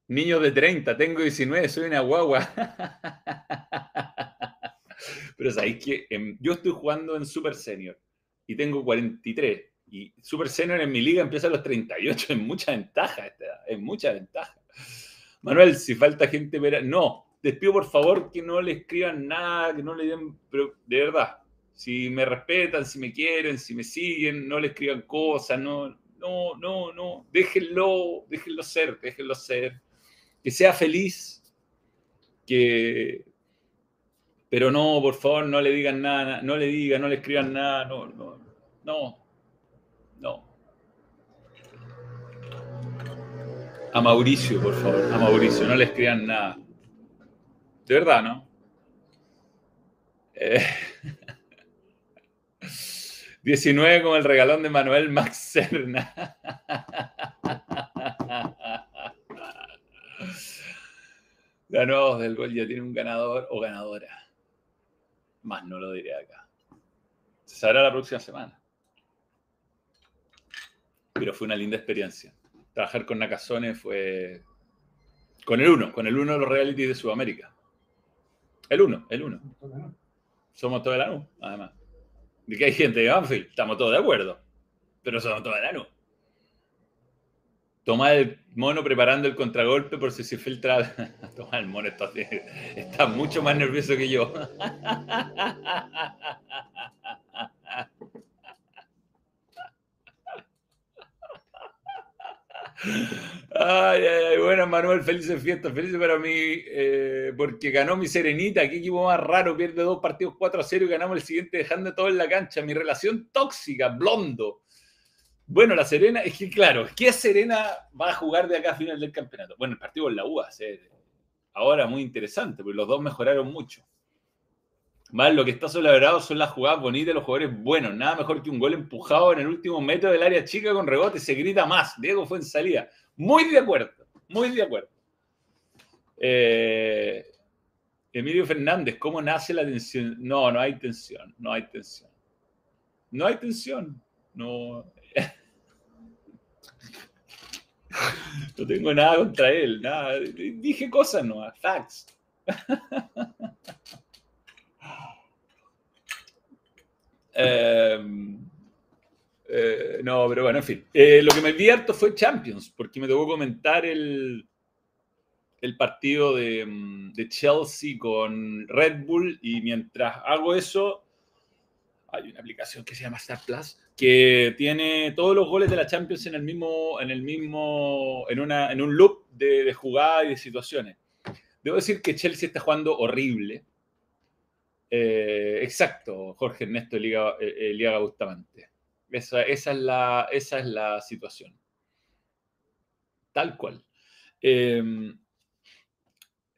niño de 30, tengo 19, soy una guagua. Pero sabéis que em, yo estoy jugando en Super Senior y tengo 43. Y Super Senior en mi liga empieza a los 38. Es mucha ventaja esta edad, es mucha ventaja. Manuel, si falta gente, vera- no. Les pido por favor que no le escriban nada, que no le den, pero de verdad, si me respetan, si me quieren, si me siguen, no le escriban cosas, no, no, no, no, déjenlo, déjenlo ser, déjenlo ser, que sea feliz, que, pero no, por favor, no le digan nada, no le digan, no le escriban nada, no, no, no, no. A Mauricio, por favor, a Mauricio, no le escriban nada. De verdad, ¿no? Eh, 19 como el regalón de Manuel Max Serna. Ganó del gol, ya tiene un ganador o ganadora. Más no lo diré acá. Se sabrá la próxima semana. Pero fue una linda experiencia. Trabajar con Nakazone fue. Con el uno, con el uno de los realities de Sudamérica. El uno, el uno. Somos todos de la NU, además. De que hay gente de Banfield, estamos todos de acuerdo. Pero somos todos NU. Tomás el mono preparando el contragolpe por si se filtra. Tomás el mono está mucho más nervioso que yo. Ay, ay, ay, bueno, Manuel, felices fiestas, felices para mí, eh, porque ganó mi Serenita, qué equipo más raro, pierde dos partidos 4 a 0 y ganamos el siguiente dejando todo en la cancha, mi relación tóxica, blondo. Bueno, la Serena, es que claro, ¿qué Serena va a jugar de acá a final del campeonato? Bueno, el partido con la U va a ser ahora muy interesante, porque los dos mejoraron mucho. Lo que está celebrado son las jugadas bonitas, los jugadores buenos. Nada mejor que un gol empujado en el último metro del área chica con rebote. Se grita más. Diego fue en salida. Muy de acuerdo. Muy de acuerdo. Eh, Emilio Fernández, ¿cómo nace la tensión? No, no hay tensión. No hay tensión. No hay tensión. No. No tengo nada contra él. Nada. Dije cosas no. Facts. Eh, eh, no, pero bueno, en fin. Eh, lo que me vi fue Champions, porque me tocó comentar el, el partido de, mm, de Chelsea con Red Bull y mientras hago eso, hay una aplicación que se llama Star Plus que tiene todos los goles de la Champions en el mismo, en el mismo, en, una, en un loop de, de jugadas y de situaciones. Debo decir que Chelsea está jugando horrible. Eh, exacto, Jorge Ernesto Eliaga, eh, Eliaga Bustamante. Esa, es la, situación. Tal cual. Eh,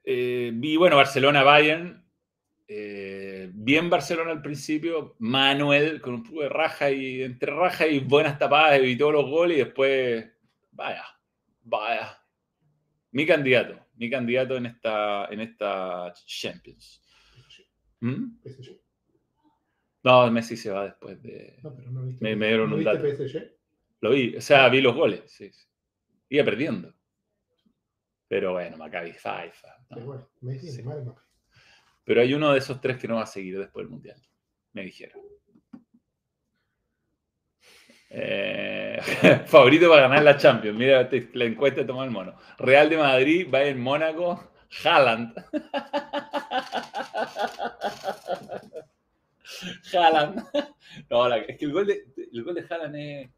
eh, vi, bueno, Barcelona-Bayern. Eh, bien Barcelona al principio. Manuel con un poco de raja y entre raja y buenas tapadas evitó los goles y después, vaya, vaya. Mi candidato, mi candidato en esta, en esta Champions. ¿Mm? PSG. No, Messi se va después de... No, pero no viste. Me- me dieron ¿no un viste dato. PSG? Lo vi, o sea, vi los goles, sí. sí. Iba perdiendo. Pero bueno, Maccabi Haifa. ¿no? igual, Messi, Sí. Mbappé. Pero hay uno de esos tres que no va a seguir después del Mundial. Me dijeron. Eh, favorito para ganar la Champions. Mira la encuesta de Tomás el Mono. Real de Madrid, va en Mónaco, Haaland. Haaland. No, la- es que el gol de, el gol de Haaland es,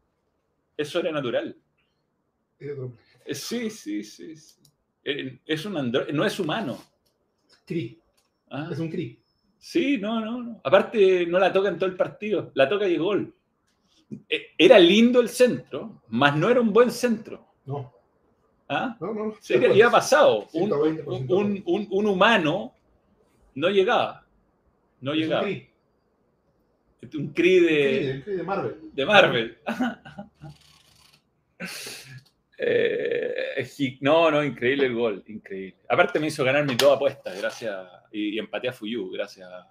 es sobrenatural. Sí, sí, sí. sí. Es un andro- no es humano. Cri. Ah. Es un Cri. Sí, no, no, no. Aparte, no la toca en todo el partido. La toca y es gol. Eh, Era lindo el centro, mas no era un buen centro. No, ¿Ah? no, no. Sí, que había pasado. Un, 120% un- un- un humano no llegaba. No Es llegaba. Un cri de, Cri de Marvel. de Marvel. Eh, no, no, increíble el gol, increíble. Aparte me hizo ganar mi toda apuesta, gracias, y, y empaté a Fuyu, gracias a,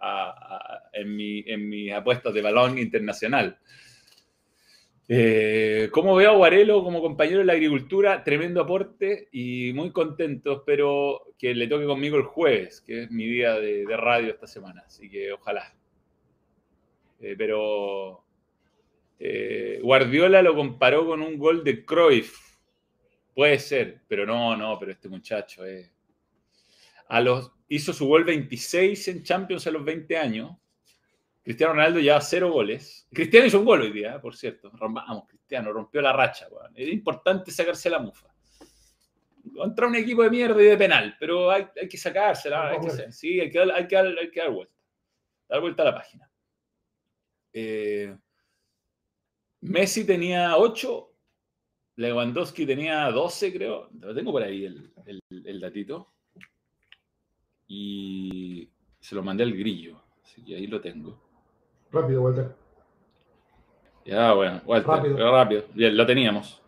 a- en, mi, en mis apuestas de balón internacional. Eh, ¿Cómo veo a Guarelo como compañero en la agricultura? Tremendo aporte y muy contento. Espero que le toque conmigo el jueves, que es mi día de, radio esta semana. Así que ojalá. Eh, pero eh, Guardiola lo comparó con un gol de Cruyff. Puede ser, pero no, no, pero este muchacho. A hizo su gol 26 en Champions a los 20 años. Cristiano Ronaldo lleva cero goles. Cristiano hizo un gol hoy día, por cierto. Vamos, Cristiano, rompió la racha. weón. Era importante sacarse la mufa. Contra un equipo de mierda y de penal, pero hay, hay que sacársela. hay que sí, hay que, dar, hay, que dar, hay que dar vuelta. Dar vuelta a la página. Eh, Messi tenía 8, Lewandowski tenía 12, creo. Lo tengo por ahí el, el, el datito. Y se lo mandé al grillo. Así que ahí lo tengo. Rápido, Walter. Ya, bueno, Walter, Rápido. pero rápido. Bien, lo teníamos.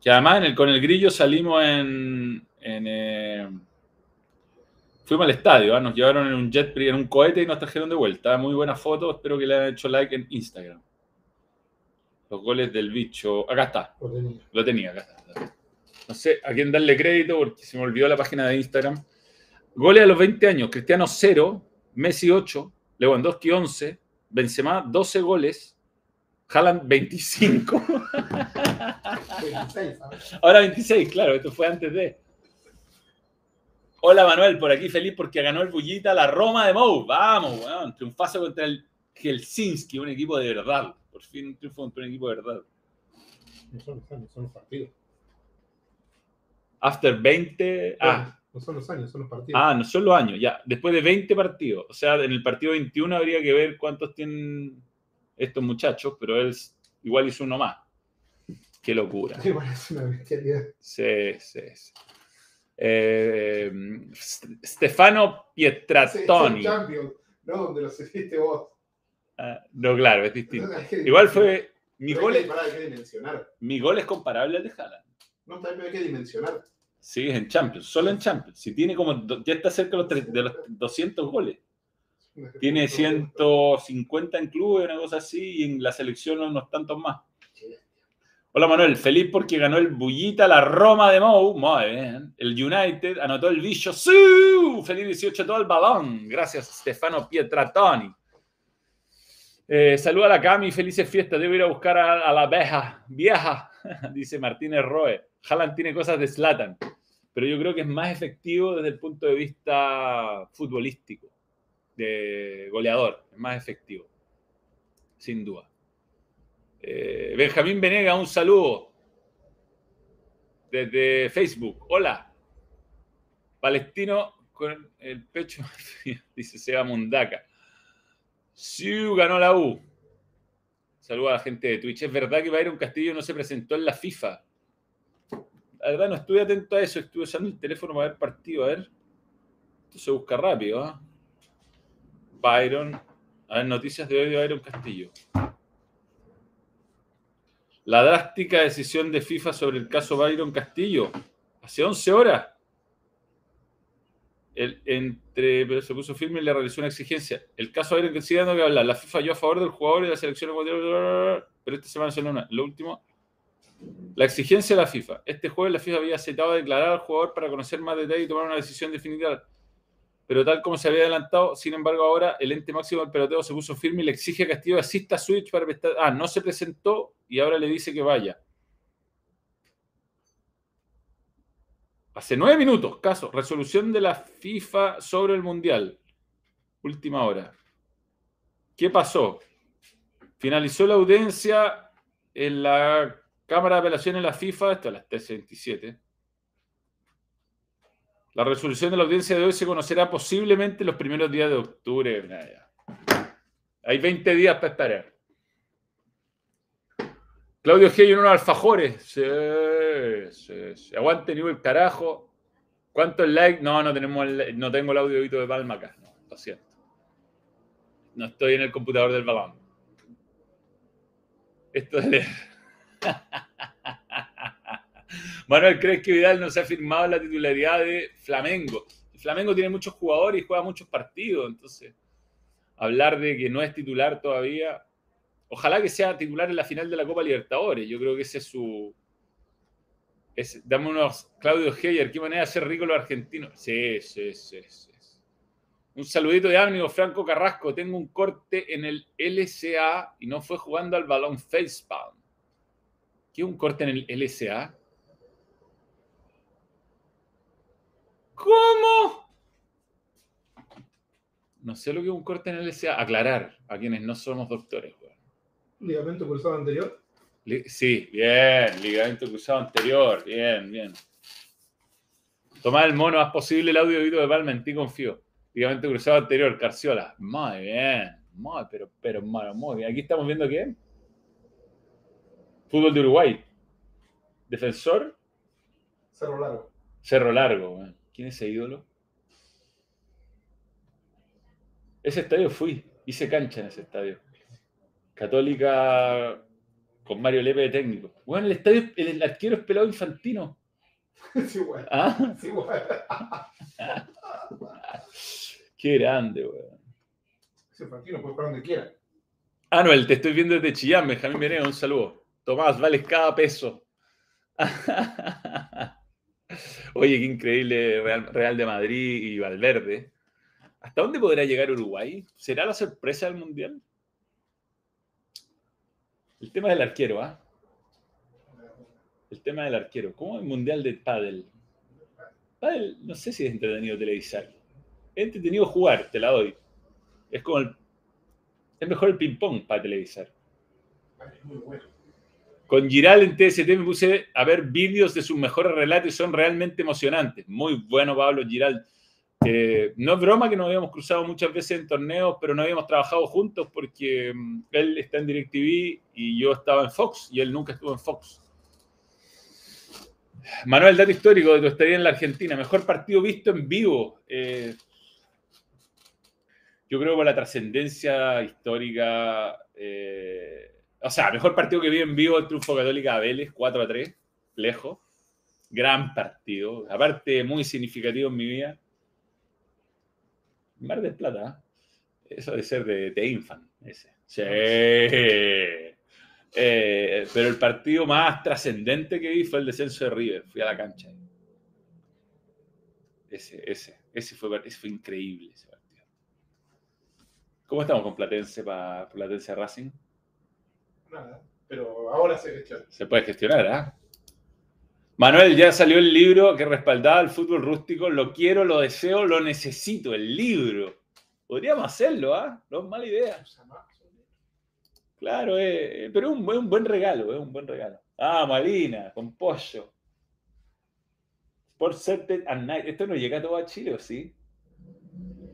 Que además en el- con el grillo salimos en. en, eh, fuimos al estadio, ¿ah? nos llevaron en un jet, en un cohete y nos trajeron de vuelta. Muy buena foto, espero que le hayan hecho like en Instagram. Los goles del bicho. Acá está, Lo tenía. lo tenía, acá está. No sé a quién darle crédito porque se me olvidó la página de Instagram. Goles a los 20 años, Cristiano 0, Messi 8, Lewandowski 11, Benzema 12 goles, Haaland 25. 26, ¿sabes? Ahora 26, claro, esto fue antes de. Hola Manuel, por aquí feliz porque ganó el Bullita la Roma de Mou. Vamos, weón. Triunfazo contra el Helsinki, un equipo de verdad. Por fin un triunfo contra un equipo de verdad. No son los años, son los partidos. After 20. Ah, No son los años, son los partidos. ah, no son los años, ya. Después de 20 partidos. O sea, en el partido 21 habría que ver cuántos tienen estos muchachos, pero él igual hizo uno más. Qué locura. Me parece una bestialidad. Sí, sí, sí. Eh, St- Stefano Pietrattoni. Sí, no donde los hiciste vos. Ah, no, claro, es distinto. Que Igual fue. Mi gol, es, que, pará, que dimensionar. mi gol es comparable al de Haaland. No, también hay que dimensionar. Sí, es en Champions, solo en Champions. Si tiene como. Ya está cerca de los, tre- de los 200 goles. Tiene 150 en clubes, una cosa así, y en la selección unos tantos más. Hola Manuel, feliz porque ganó el Bullita la Roma de Mou. El United anotó el bicho. ¡Sí! Feliz 18 todo el balón. Gracias, Stefano Pietrattoni. Eh, saluda a la Cami, felices fiestas. Debo ir a buscar a, a la abeja vieja, dice Martínez Roe. Haaland tiene cosas de Slatan, pero yo creo que es más efectivo desde el punto de vista futbolístico. de goleador, es más efectivo, sin duda. Eh, Benjamín Venega, un saludo desde Facebook. Hola. Palestino con el pecho, dice Seba Mundaca. Siu ganó la U. Saluda a la gente de Twitch. Es verdad que Byron Castillo no se presentó en la FIFA. La verdad, no estuve atento a eso. Estuve usando el teléfono para ver partido. A ver. Esto se busca rápido. ¿ah? Byron. A ver, noticias de hoy de Byron Castillo. La drástica decisión de FIFA sobre el caso Byron Castillo. Hace 11 horas. El, entre, pero se puso firme y le realizó una exigencia. El caso Byron sigue dando que hablar. La FIFA falló a favor del jugador y la selección. Pero esta semana solo una. Lo último. La exigencia de la FIFA. Este jueves la FIFA había aceptado declarar al jugador para conocer más detalles y tomar una decisión definitiva. Pero tal como se había adelantado, sin embargo, ahora el ente máximo del peloteo se puso firme y le exige a Castillo asista a Switch para prestar. Ah, no se presentó y ahora le dice que vaya. Hace nueve minutos, caso, resolución de la FIFA sobre el Mundial. Última hora. ¿Qué pasó? Finalizó la audiencia en la Cámara de Apelaciones de la FIFA, esto a las 3.27. La resolución de la audiencia de hoy se conocerá posiblemente los primeros días de octubre. Hay 20 días para esperar. Claudio G. y unos alfajores. Sí, sí, sí. Aguante nivel carajo. ¿Cuántos likes? No, no tenemos el, no tengo el audio de Palma acá. No, lo siento. No estoy en el computador del balón. Esto es. Manuel, ¿crees que Vidal no se ha firmado la titularidad de Flamengo? Flamengo tiene muchos jugadores y juega muchos partidos, entonces hablar de que no es titular todavía. Ojalá que sea titular en la final de la Copa Libertadores. Yo creo que ese es su. Es, dame unos. Claudio Heyer, qué manera de hacer rico los argentinos. Sí, sí, sí. Un saludito de amigo Franco Carrasco. Tengo un corte en el LCA y no fue jugando al balón facepalm. ¿Qué es un corte en el LSA? ¿Cómo? No sé lo que es un corte en el LSA. Aclarar a quienes no somos doctores. Güey. Ligamento cruzado anterior. Li- sí, bien. Ligamento cruzado anterior. Bien, bien. Tomar el mono, haz posible el audio de Palma, en ti confío. Ligamento cruzado anterior, Carciola. Muy bien. Muy, pero, pero, mano, muy bien. Aquí estamos viendo qué. Fútbol de Uruguay. Defensor, Cerro Largo. Cerro Largo. weón. ¿Quién es ese ídolo? Ese estadio fui. Hice cancha en ese estadio. Católica con Mario Lepe de técnico. Bueno, el estadio, el, el arquero es pelado infantino. Es igual. ¿Ah? Es igual. Qué grande, weón. Ese Fantino puede jugar donde quiera. Anuel, te estoy viendo desde Chillán, Benjamín Veneno, un saludo. Tomás, vales cada peso. Oye, qué increíble Real, de Madrid y Valverde. ¿Hasta dónde podrá llegar Uruguay? ¿Será la sorpresa del Mundial? El tema del arquero, ¿ah? El tema del arquero. ¿Cómo el Mundial de Padel? Padel, no sé si es entretenido televisar. Es entretenido jugar, te la doy. Es como el... Es mejor el ping-pong para televisar. Es muy bueno. Con Giral en TST me puse a ver vídeos de sus mejores relatos y son realmente emocionantes. Muy bueno, Pablo Giral. No es broma que nos habíamos cruzado muchas veces en torneos, pero no habíamos trabajado juntos porque mm, él está en DirecTV y yo estaba en Fox y él nunca estuvo en Fox. Manuel, dato histórico de tu estadía en la Argentina. Mejor partido visto en vivo. Eh, yo creo por la trascendencia histórica. eh, o sea, mejor partido que vi en vivo el triunfo católica a Vélez, 4 a 3, lejos. Gran partido. Aparte, muy significativo en mi vida. Mar del Plata. ¿eh? Eso de ser de, de Infant, ese. Sí. Eh, pero el partido más trascendente que vi fue el descenso de River. Fui a la cancha. Ese, ese, ese fue, ese fue increíble ese partido. ¿Cómo estamos con Platense para Platense Racing? Nada. Pero ahora se gestiona. Se puede gestionar, ¿ah? Manuel, ya salió el libro que respaldaba el fútbol rústico. Lo quiero, lo deseo, lo necesito. El libro. Podríamos hacerlo, ¿ah? No es mala idea. Claro, eh, eh, pero es un, buen- un buen regalo, es un buen regalo. Ah, Malina, con pollo. Por Certain and Night. ¿Esto no llega todo a Chile o sí?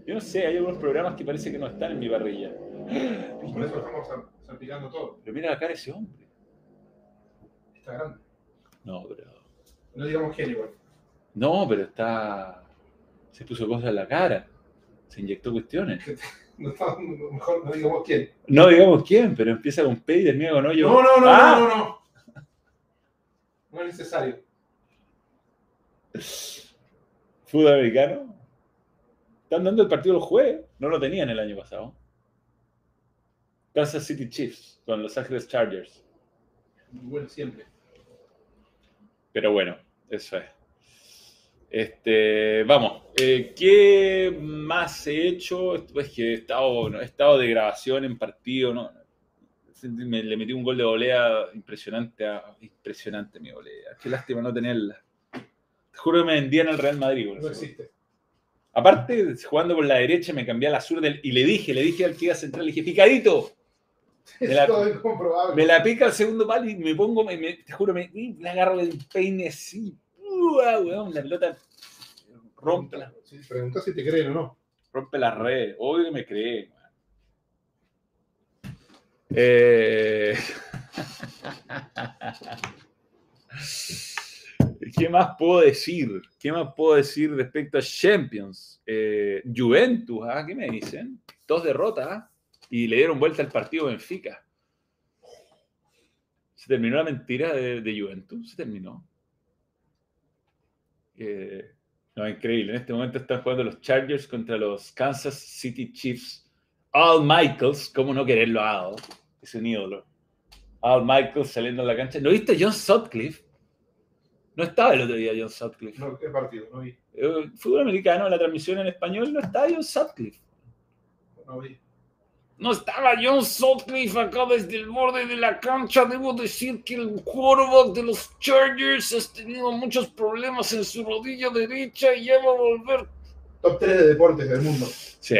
Yo no sé, hay algunos programas que parece que no están en mi parrilla. Por eso estamos salpicando todo. Pero mira la cara de ese hombre. Está grande. No, pero. No digamos quién igual. No, pero está. Se puso cosas en la cara. Se inyectó cuestiones. No está- mejor no digamos quién. No digamos quién, pero empieza con P y termina con hoyo. No, no, no, Ah. no, no, no. No es necesario. Fútbol americano. Están dando el partido el jueves. No lo tenían el año pasado. Kansas City Chiefs con Los Ángeles Chargers. Muy bueno siempre. Pero bueno, eso es. Este, vamos, eh, ¿qué más he hecho? Es que he estado, no, he estado de grabación en partido, ¿no? Me- le metí un gol de volea impresionante, a- impresionante mi volea. Qué lástima no tenerla. Te juro que me vendían al Real Madrid. No existe. Aparte, jugando por la derecha, me cambié a la zurda y le dije, le dije al que iba central, le dije, picadito, Me la- Todo es comprobable. me la pica al segundo palo y me pongo, me, me- te juro, me, la agarro del peine así, ¡Uah, weón, la pelota rompe la, Sí, pregunta si te creen o no. rompe la red, obvio que me cree. weón. Eh... ¿Qué más puedo decir? ¿Qué más puedo decir respecto a Champions? Eh, Juventus, ¿ah? ¿qué me dicen? Dos derrotas ¿ah? Y le dieron vuelta al partido Benfica. ¿Se terminó la mentira de, de Juventus? ¿Se terminó? Eh, no, increíble. En este momento están jugando los Chargers contra los Kansas City Chiefs. Al Michaels, ¿cómo no quererlo a Al? Es un ídolo. Al Michaels saliendo a la cancha. ¿No viste John Sutcliffe? No estaba el otro día John Sutcliffe. No, qué partido, no vi. Eh, Fútbol americano, la transmisión en español, no está John Sutcliffe. No vi. No estaba John Sutcliffe acá desde el borde de la cancha. Debo decir que el quarterback de los Chargers ha tenido muchos problemas en su rodilla derecha y ya va a volver. Top 3 de deportes del mundo. Sí.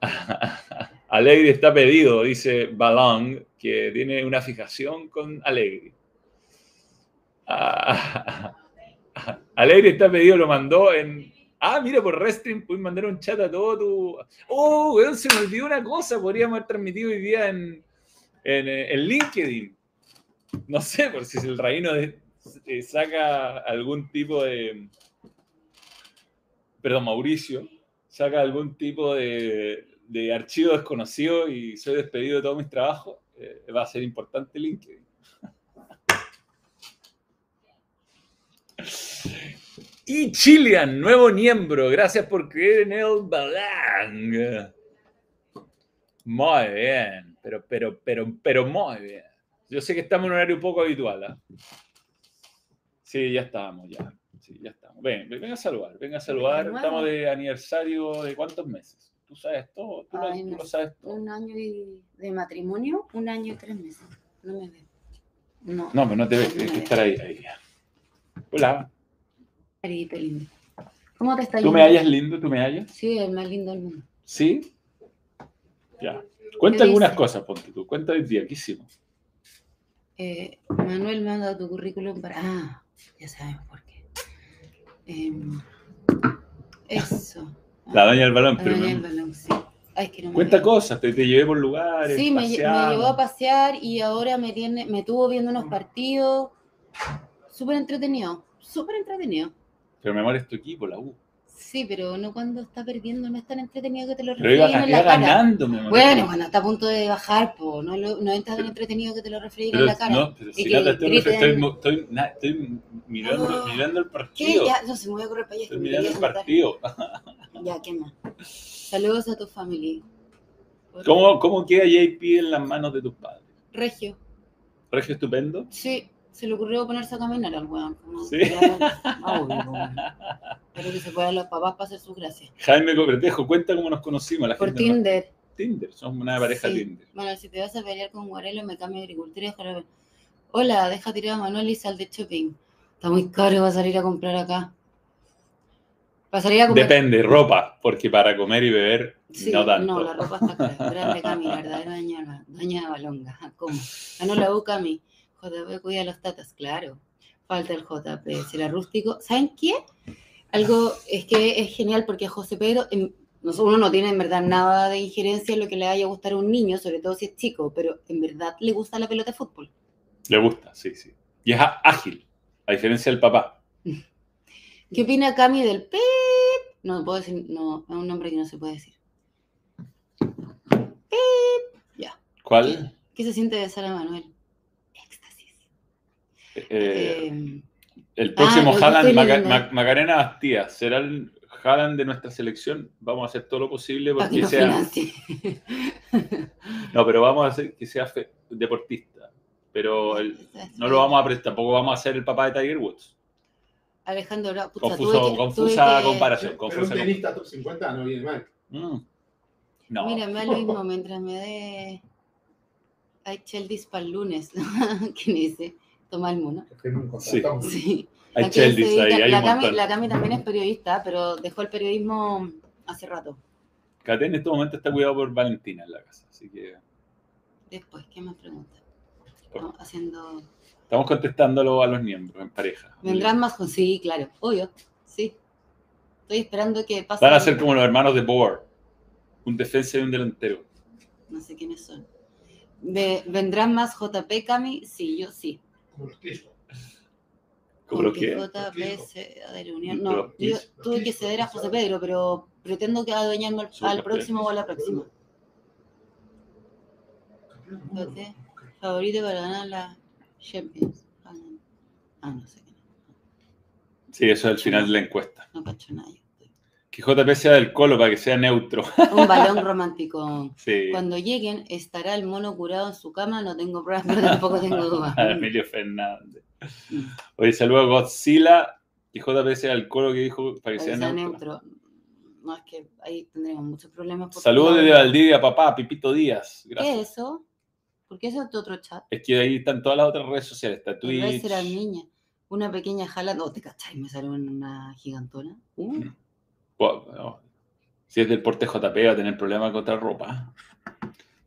Alegri está pedido, dice Balón, que tiene una fijación con Alegri. Alegri está pedido, lo mandó en. Ah, mira, por Restream puedes mandar un chat a todo tu. Oh, weón, se me olvidó una cosa. Podríamos haber transmitido hoy día en, en, eh, en LinkedIn. No sé, por si el reino de- eh, saca algún tipo de. Perdón, Mauricio saca algún tipo de, de archivo desconocido y soy despedido de todos mis trabajos, eh, va a ser importante LinkedIn. Y Chilean, nuevo miembro, gracias por creer en el Balang. Muy bien, pero, pero, pero, pero muy bien. Yo sé que estamos en un horario poco habitual. ¿ah? Sí, ya estábamos, ya. Sí, ya estamos. Ven, ven a saludar, venga a saludar. Estamos de aniversario de cuántos meses. ¿Tú sabes todo? ¿Tú, lo- tú no sabes todo? Un año y- de matrimonio, un año y tres meses. No me veo. No. No, pero no te ves, tienes que estar ahí. ahí. Hola. ¿Cómo te está ¿Tú me hallas lindo? ¿Tú me hallas? Sí, el más lindo del mundo. ¿Sí? Ya. Cuenta ¿Qué algunas dice? cosas, ponte tú. Cuenta el día, ¿qué hicimos? Eh, Manuel dado tu currículum para. Ah, ya sabemos por qué. Em, eso. La daña del balón, Ah, pero ya me- el balón, sí. Ay, que no me cuenta veo. cosas, te, te llevé por lugares. Sí, me, me llevó a pasear y ahora me tiene, me tuvo viendo unos partidos. Súper entretenido. Súper entretenido. Pero mi amor, es tu equipo, la U. Sí, pero no cuando está perdiendo, no es tan entretenido que te lo Pero iba, refrieguen en la cara. ganando, mi amor. Bueno, cuando está a punto de bajar, po, no, lo- no es tan entretenido que te lo refrieguen en la cara. no, pero si estoy, griten. estoy, estoy, na- estoy mirando, Ah. mirando el ¿Qué? partido. Ya, no se me voy a correr para allá. Estoy mirando el partido. Ya, ¿qué más? Saludos a tu familia. ¿Cómo, ¿Cómo queda JP en las manos de tus padres? Regio. Regio estupendo. Sí, se le ocurrió ponerse a caminar al weón. como- Sí. Ah. Pero que se puedan los papás para hacer sus gracias. Jaime Cobertejo, cuenta cómo nos conocimos. La Por gente no- Tinder. Tinder, somos una pareja Sí. Tinder. Bueno, si te vas a pelear con Guarelo, me cambio de agricultura y déjalo ver. Hola, deja tirar a Manuel y sal de shopping. Está muy caro, va a salir a comprar acá. Para salir a comer. Depende, ropa, porque para comer y beber Sí, no tanto. no, la ropa está cara. Grande Cami, la verdadera doña, doña de Balonga. ¿Cómo? Ganó la U Cami. JP cuida los tatas, claro. Falta el JP. Será rústico. ¿Saben qué? Algo es que es genial porque José Pedro, en- uno no tiene en verdad nada de injerencia en lo que le vaya a gustar a un niño, sobre todo si es chico, pero en verdad le gusta la pelota de fútbol. Le gusta, sí, sí. Y es ágil, a diferencia del papá. ¿Qué opina Cami del PEP? No puedo decir, no, es un nombre que no se puede decir. ¿Cuál? ¿Qué se siente besar a Manuel? Eh, Eh, el próximo ah, lo que Haaland, estoy Maca- leyendo. Ma- Macarena Bastía, ¿será el Haaland de nuestra selección? Vamos a hacer todo lo posible porque sea... No, pero vamos a hacer que sea fe- deportista. Pero el- no lo vamos a prestar, tampoco vamos a hacer el papá de Tiger Woods. Alejandro pucha, Confuso- tuve que- confusa tuve que- comparación. Pero un confusa tenista top 50 no viene mal. Mm. No. Mira, me da lo mismo mientras me dé. Hay Cheldis para el lunes. ¿Quién dice? Toma el mono. Que firme un Sí. Sí. hay Cheldis ahí, hay la, un Cami, la Cami también es periodista, pero dejó el periodismo hace rato. Cate en este momento está cuidado por Valentina en la casa, así que Después, ¿qué más pregunta? Por- Estamos haciendo. estamos contestándolo a los miembros en pareja. ¿Vendrán más con.? Sí, claro, obvio. Sí. Estoy esperando que pase. Van a ser como los hermanos de Boer, un defensa y un delantero. No sé quiénes son. Ve- ¿Vendrán más JP, Cami? Sí, yo sí. Como los Clisco. ¿Como los Porque que? No, yo tuve que ceder a José. Pedro, pero pretendo que adueñarme al, próximo o a la próxima. Favorito para ganar la Champions. Ah, no sé qué. Sí, eso es el final de la encuesta. No cacho nada. Que JP sea del colo para que sea neutro. Un balón romántico. Sí. Cuando lleguen, estará el mono curado en su cama. No tengo pruebas, pero tampoco tengo dudas. Emilio Fernández. Oye, saludo a Godzilla. Que JP sea del colo que dijo para que Para sea que sea neutro. neutro. No, es que ahí tendremos muchos problemas. porque Saludos desde Valdivia, papá, Pipito Díaz. ¿Qué Gracias. es eso? ¿Por qué eso es tu otro chat? Es que ahí están todas las otras redes sociales. Está Twitch. Era niña. Una pequeña jala. No, te cachai, me salió una gigantona. Uh, Bueno. Si es del porte JP va a tener problemas con otra ropa.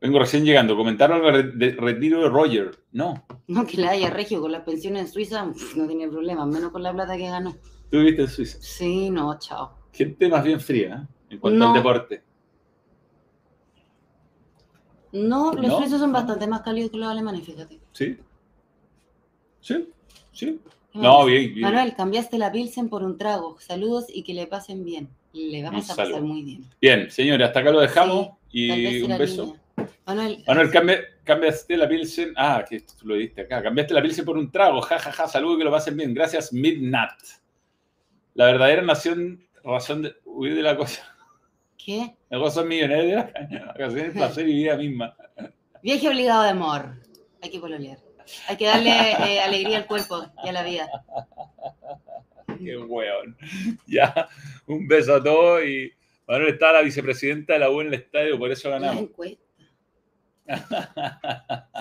Vengo recién llegando. Comentaron el retiro de Roger. No. no, que la haya regio con las pensiones en Suiza, uf, no tiene problema, menos con la plata que ganó. Tú viviste en Suiza. Sí, no, chao. Gente más bien fría ¿eh? en cuanto No. al deporte. No, los ¿No? suizos son bastante más cálidos que los alemanes, fíjate. ¿Sí? ¿Sí? ¿Sí? ¿Qué No, bien, bien. Manuel, cambiaste la Pilsen por un trago. Saludos y que le pasen bien. Le vamos a pasar muy bien. Bien, señores, hasta acá lo dejamos. Tal y un beso. Manuel, Manuel, cambia- cambiaste la Pilsen. Ah, que tú lo diste acá. Cambiaste la Pilsen por un trago. Ja, ja, ja. Saludos que lo pasen bien. Gracias, Midnat. La verdadera nación, razón de huir de la cosa. ¿qué? La cosa millonaria, vacaciones, placer y vida misma. Viaje obligado de amor. Hay que pololear. Hay que darle eh, alegría al cuerpo y a la vida. Qué hueón. Ya, un beso a todos y Manuel está la vicepresidenta de la U en el estadio, por eso La ganamos.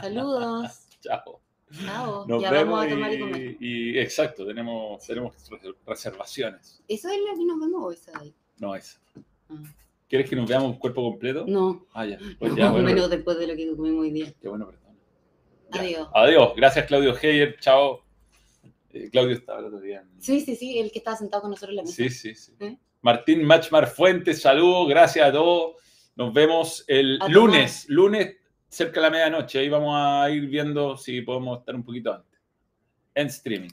Saludos. Chao. Chao. Nos ya vemos vamos a tomar y comer. y, exacto, tenemos, tenemos reservaciones. ¿Eso es lo que nos vemos o esa ahí? No es. Ah. ¿Quieres que nos veamos cuerpo completo? No, Ah, ya. Pues no, ya, bueno, menos después de lo que comimos hoy día. qué bueno, perdón. Ya. Adiós. Adiós. Gracias, Claudio Heyer. Chao. Eh, Claudio estaba el otro día. en- Sí, sí, sí, el que estaba sentado con nosotros en la mesa. Sí, sí, sí. ¿Eh? Martín Machmar Fuentes, saludos, gracias a todos. Nos vemos el A lunes, lunes cerca de la medianoche. Ahí vamos a ir viendo si podemos estar un poquito antes. En streaming.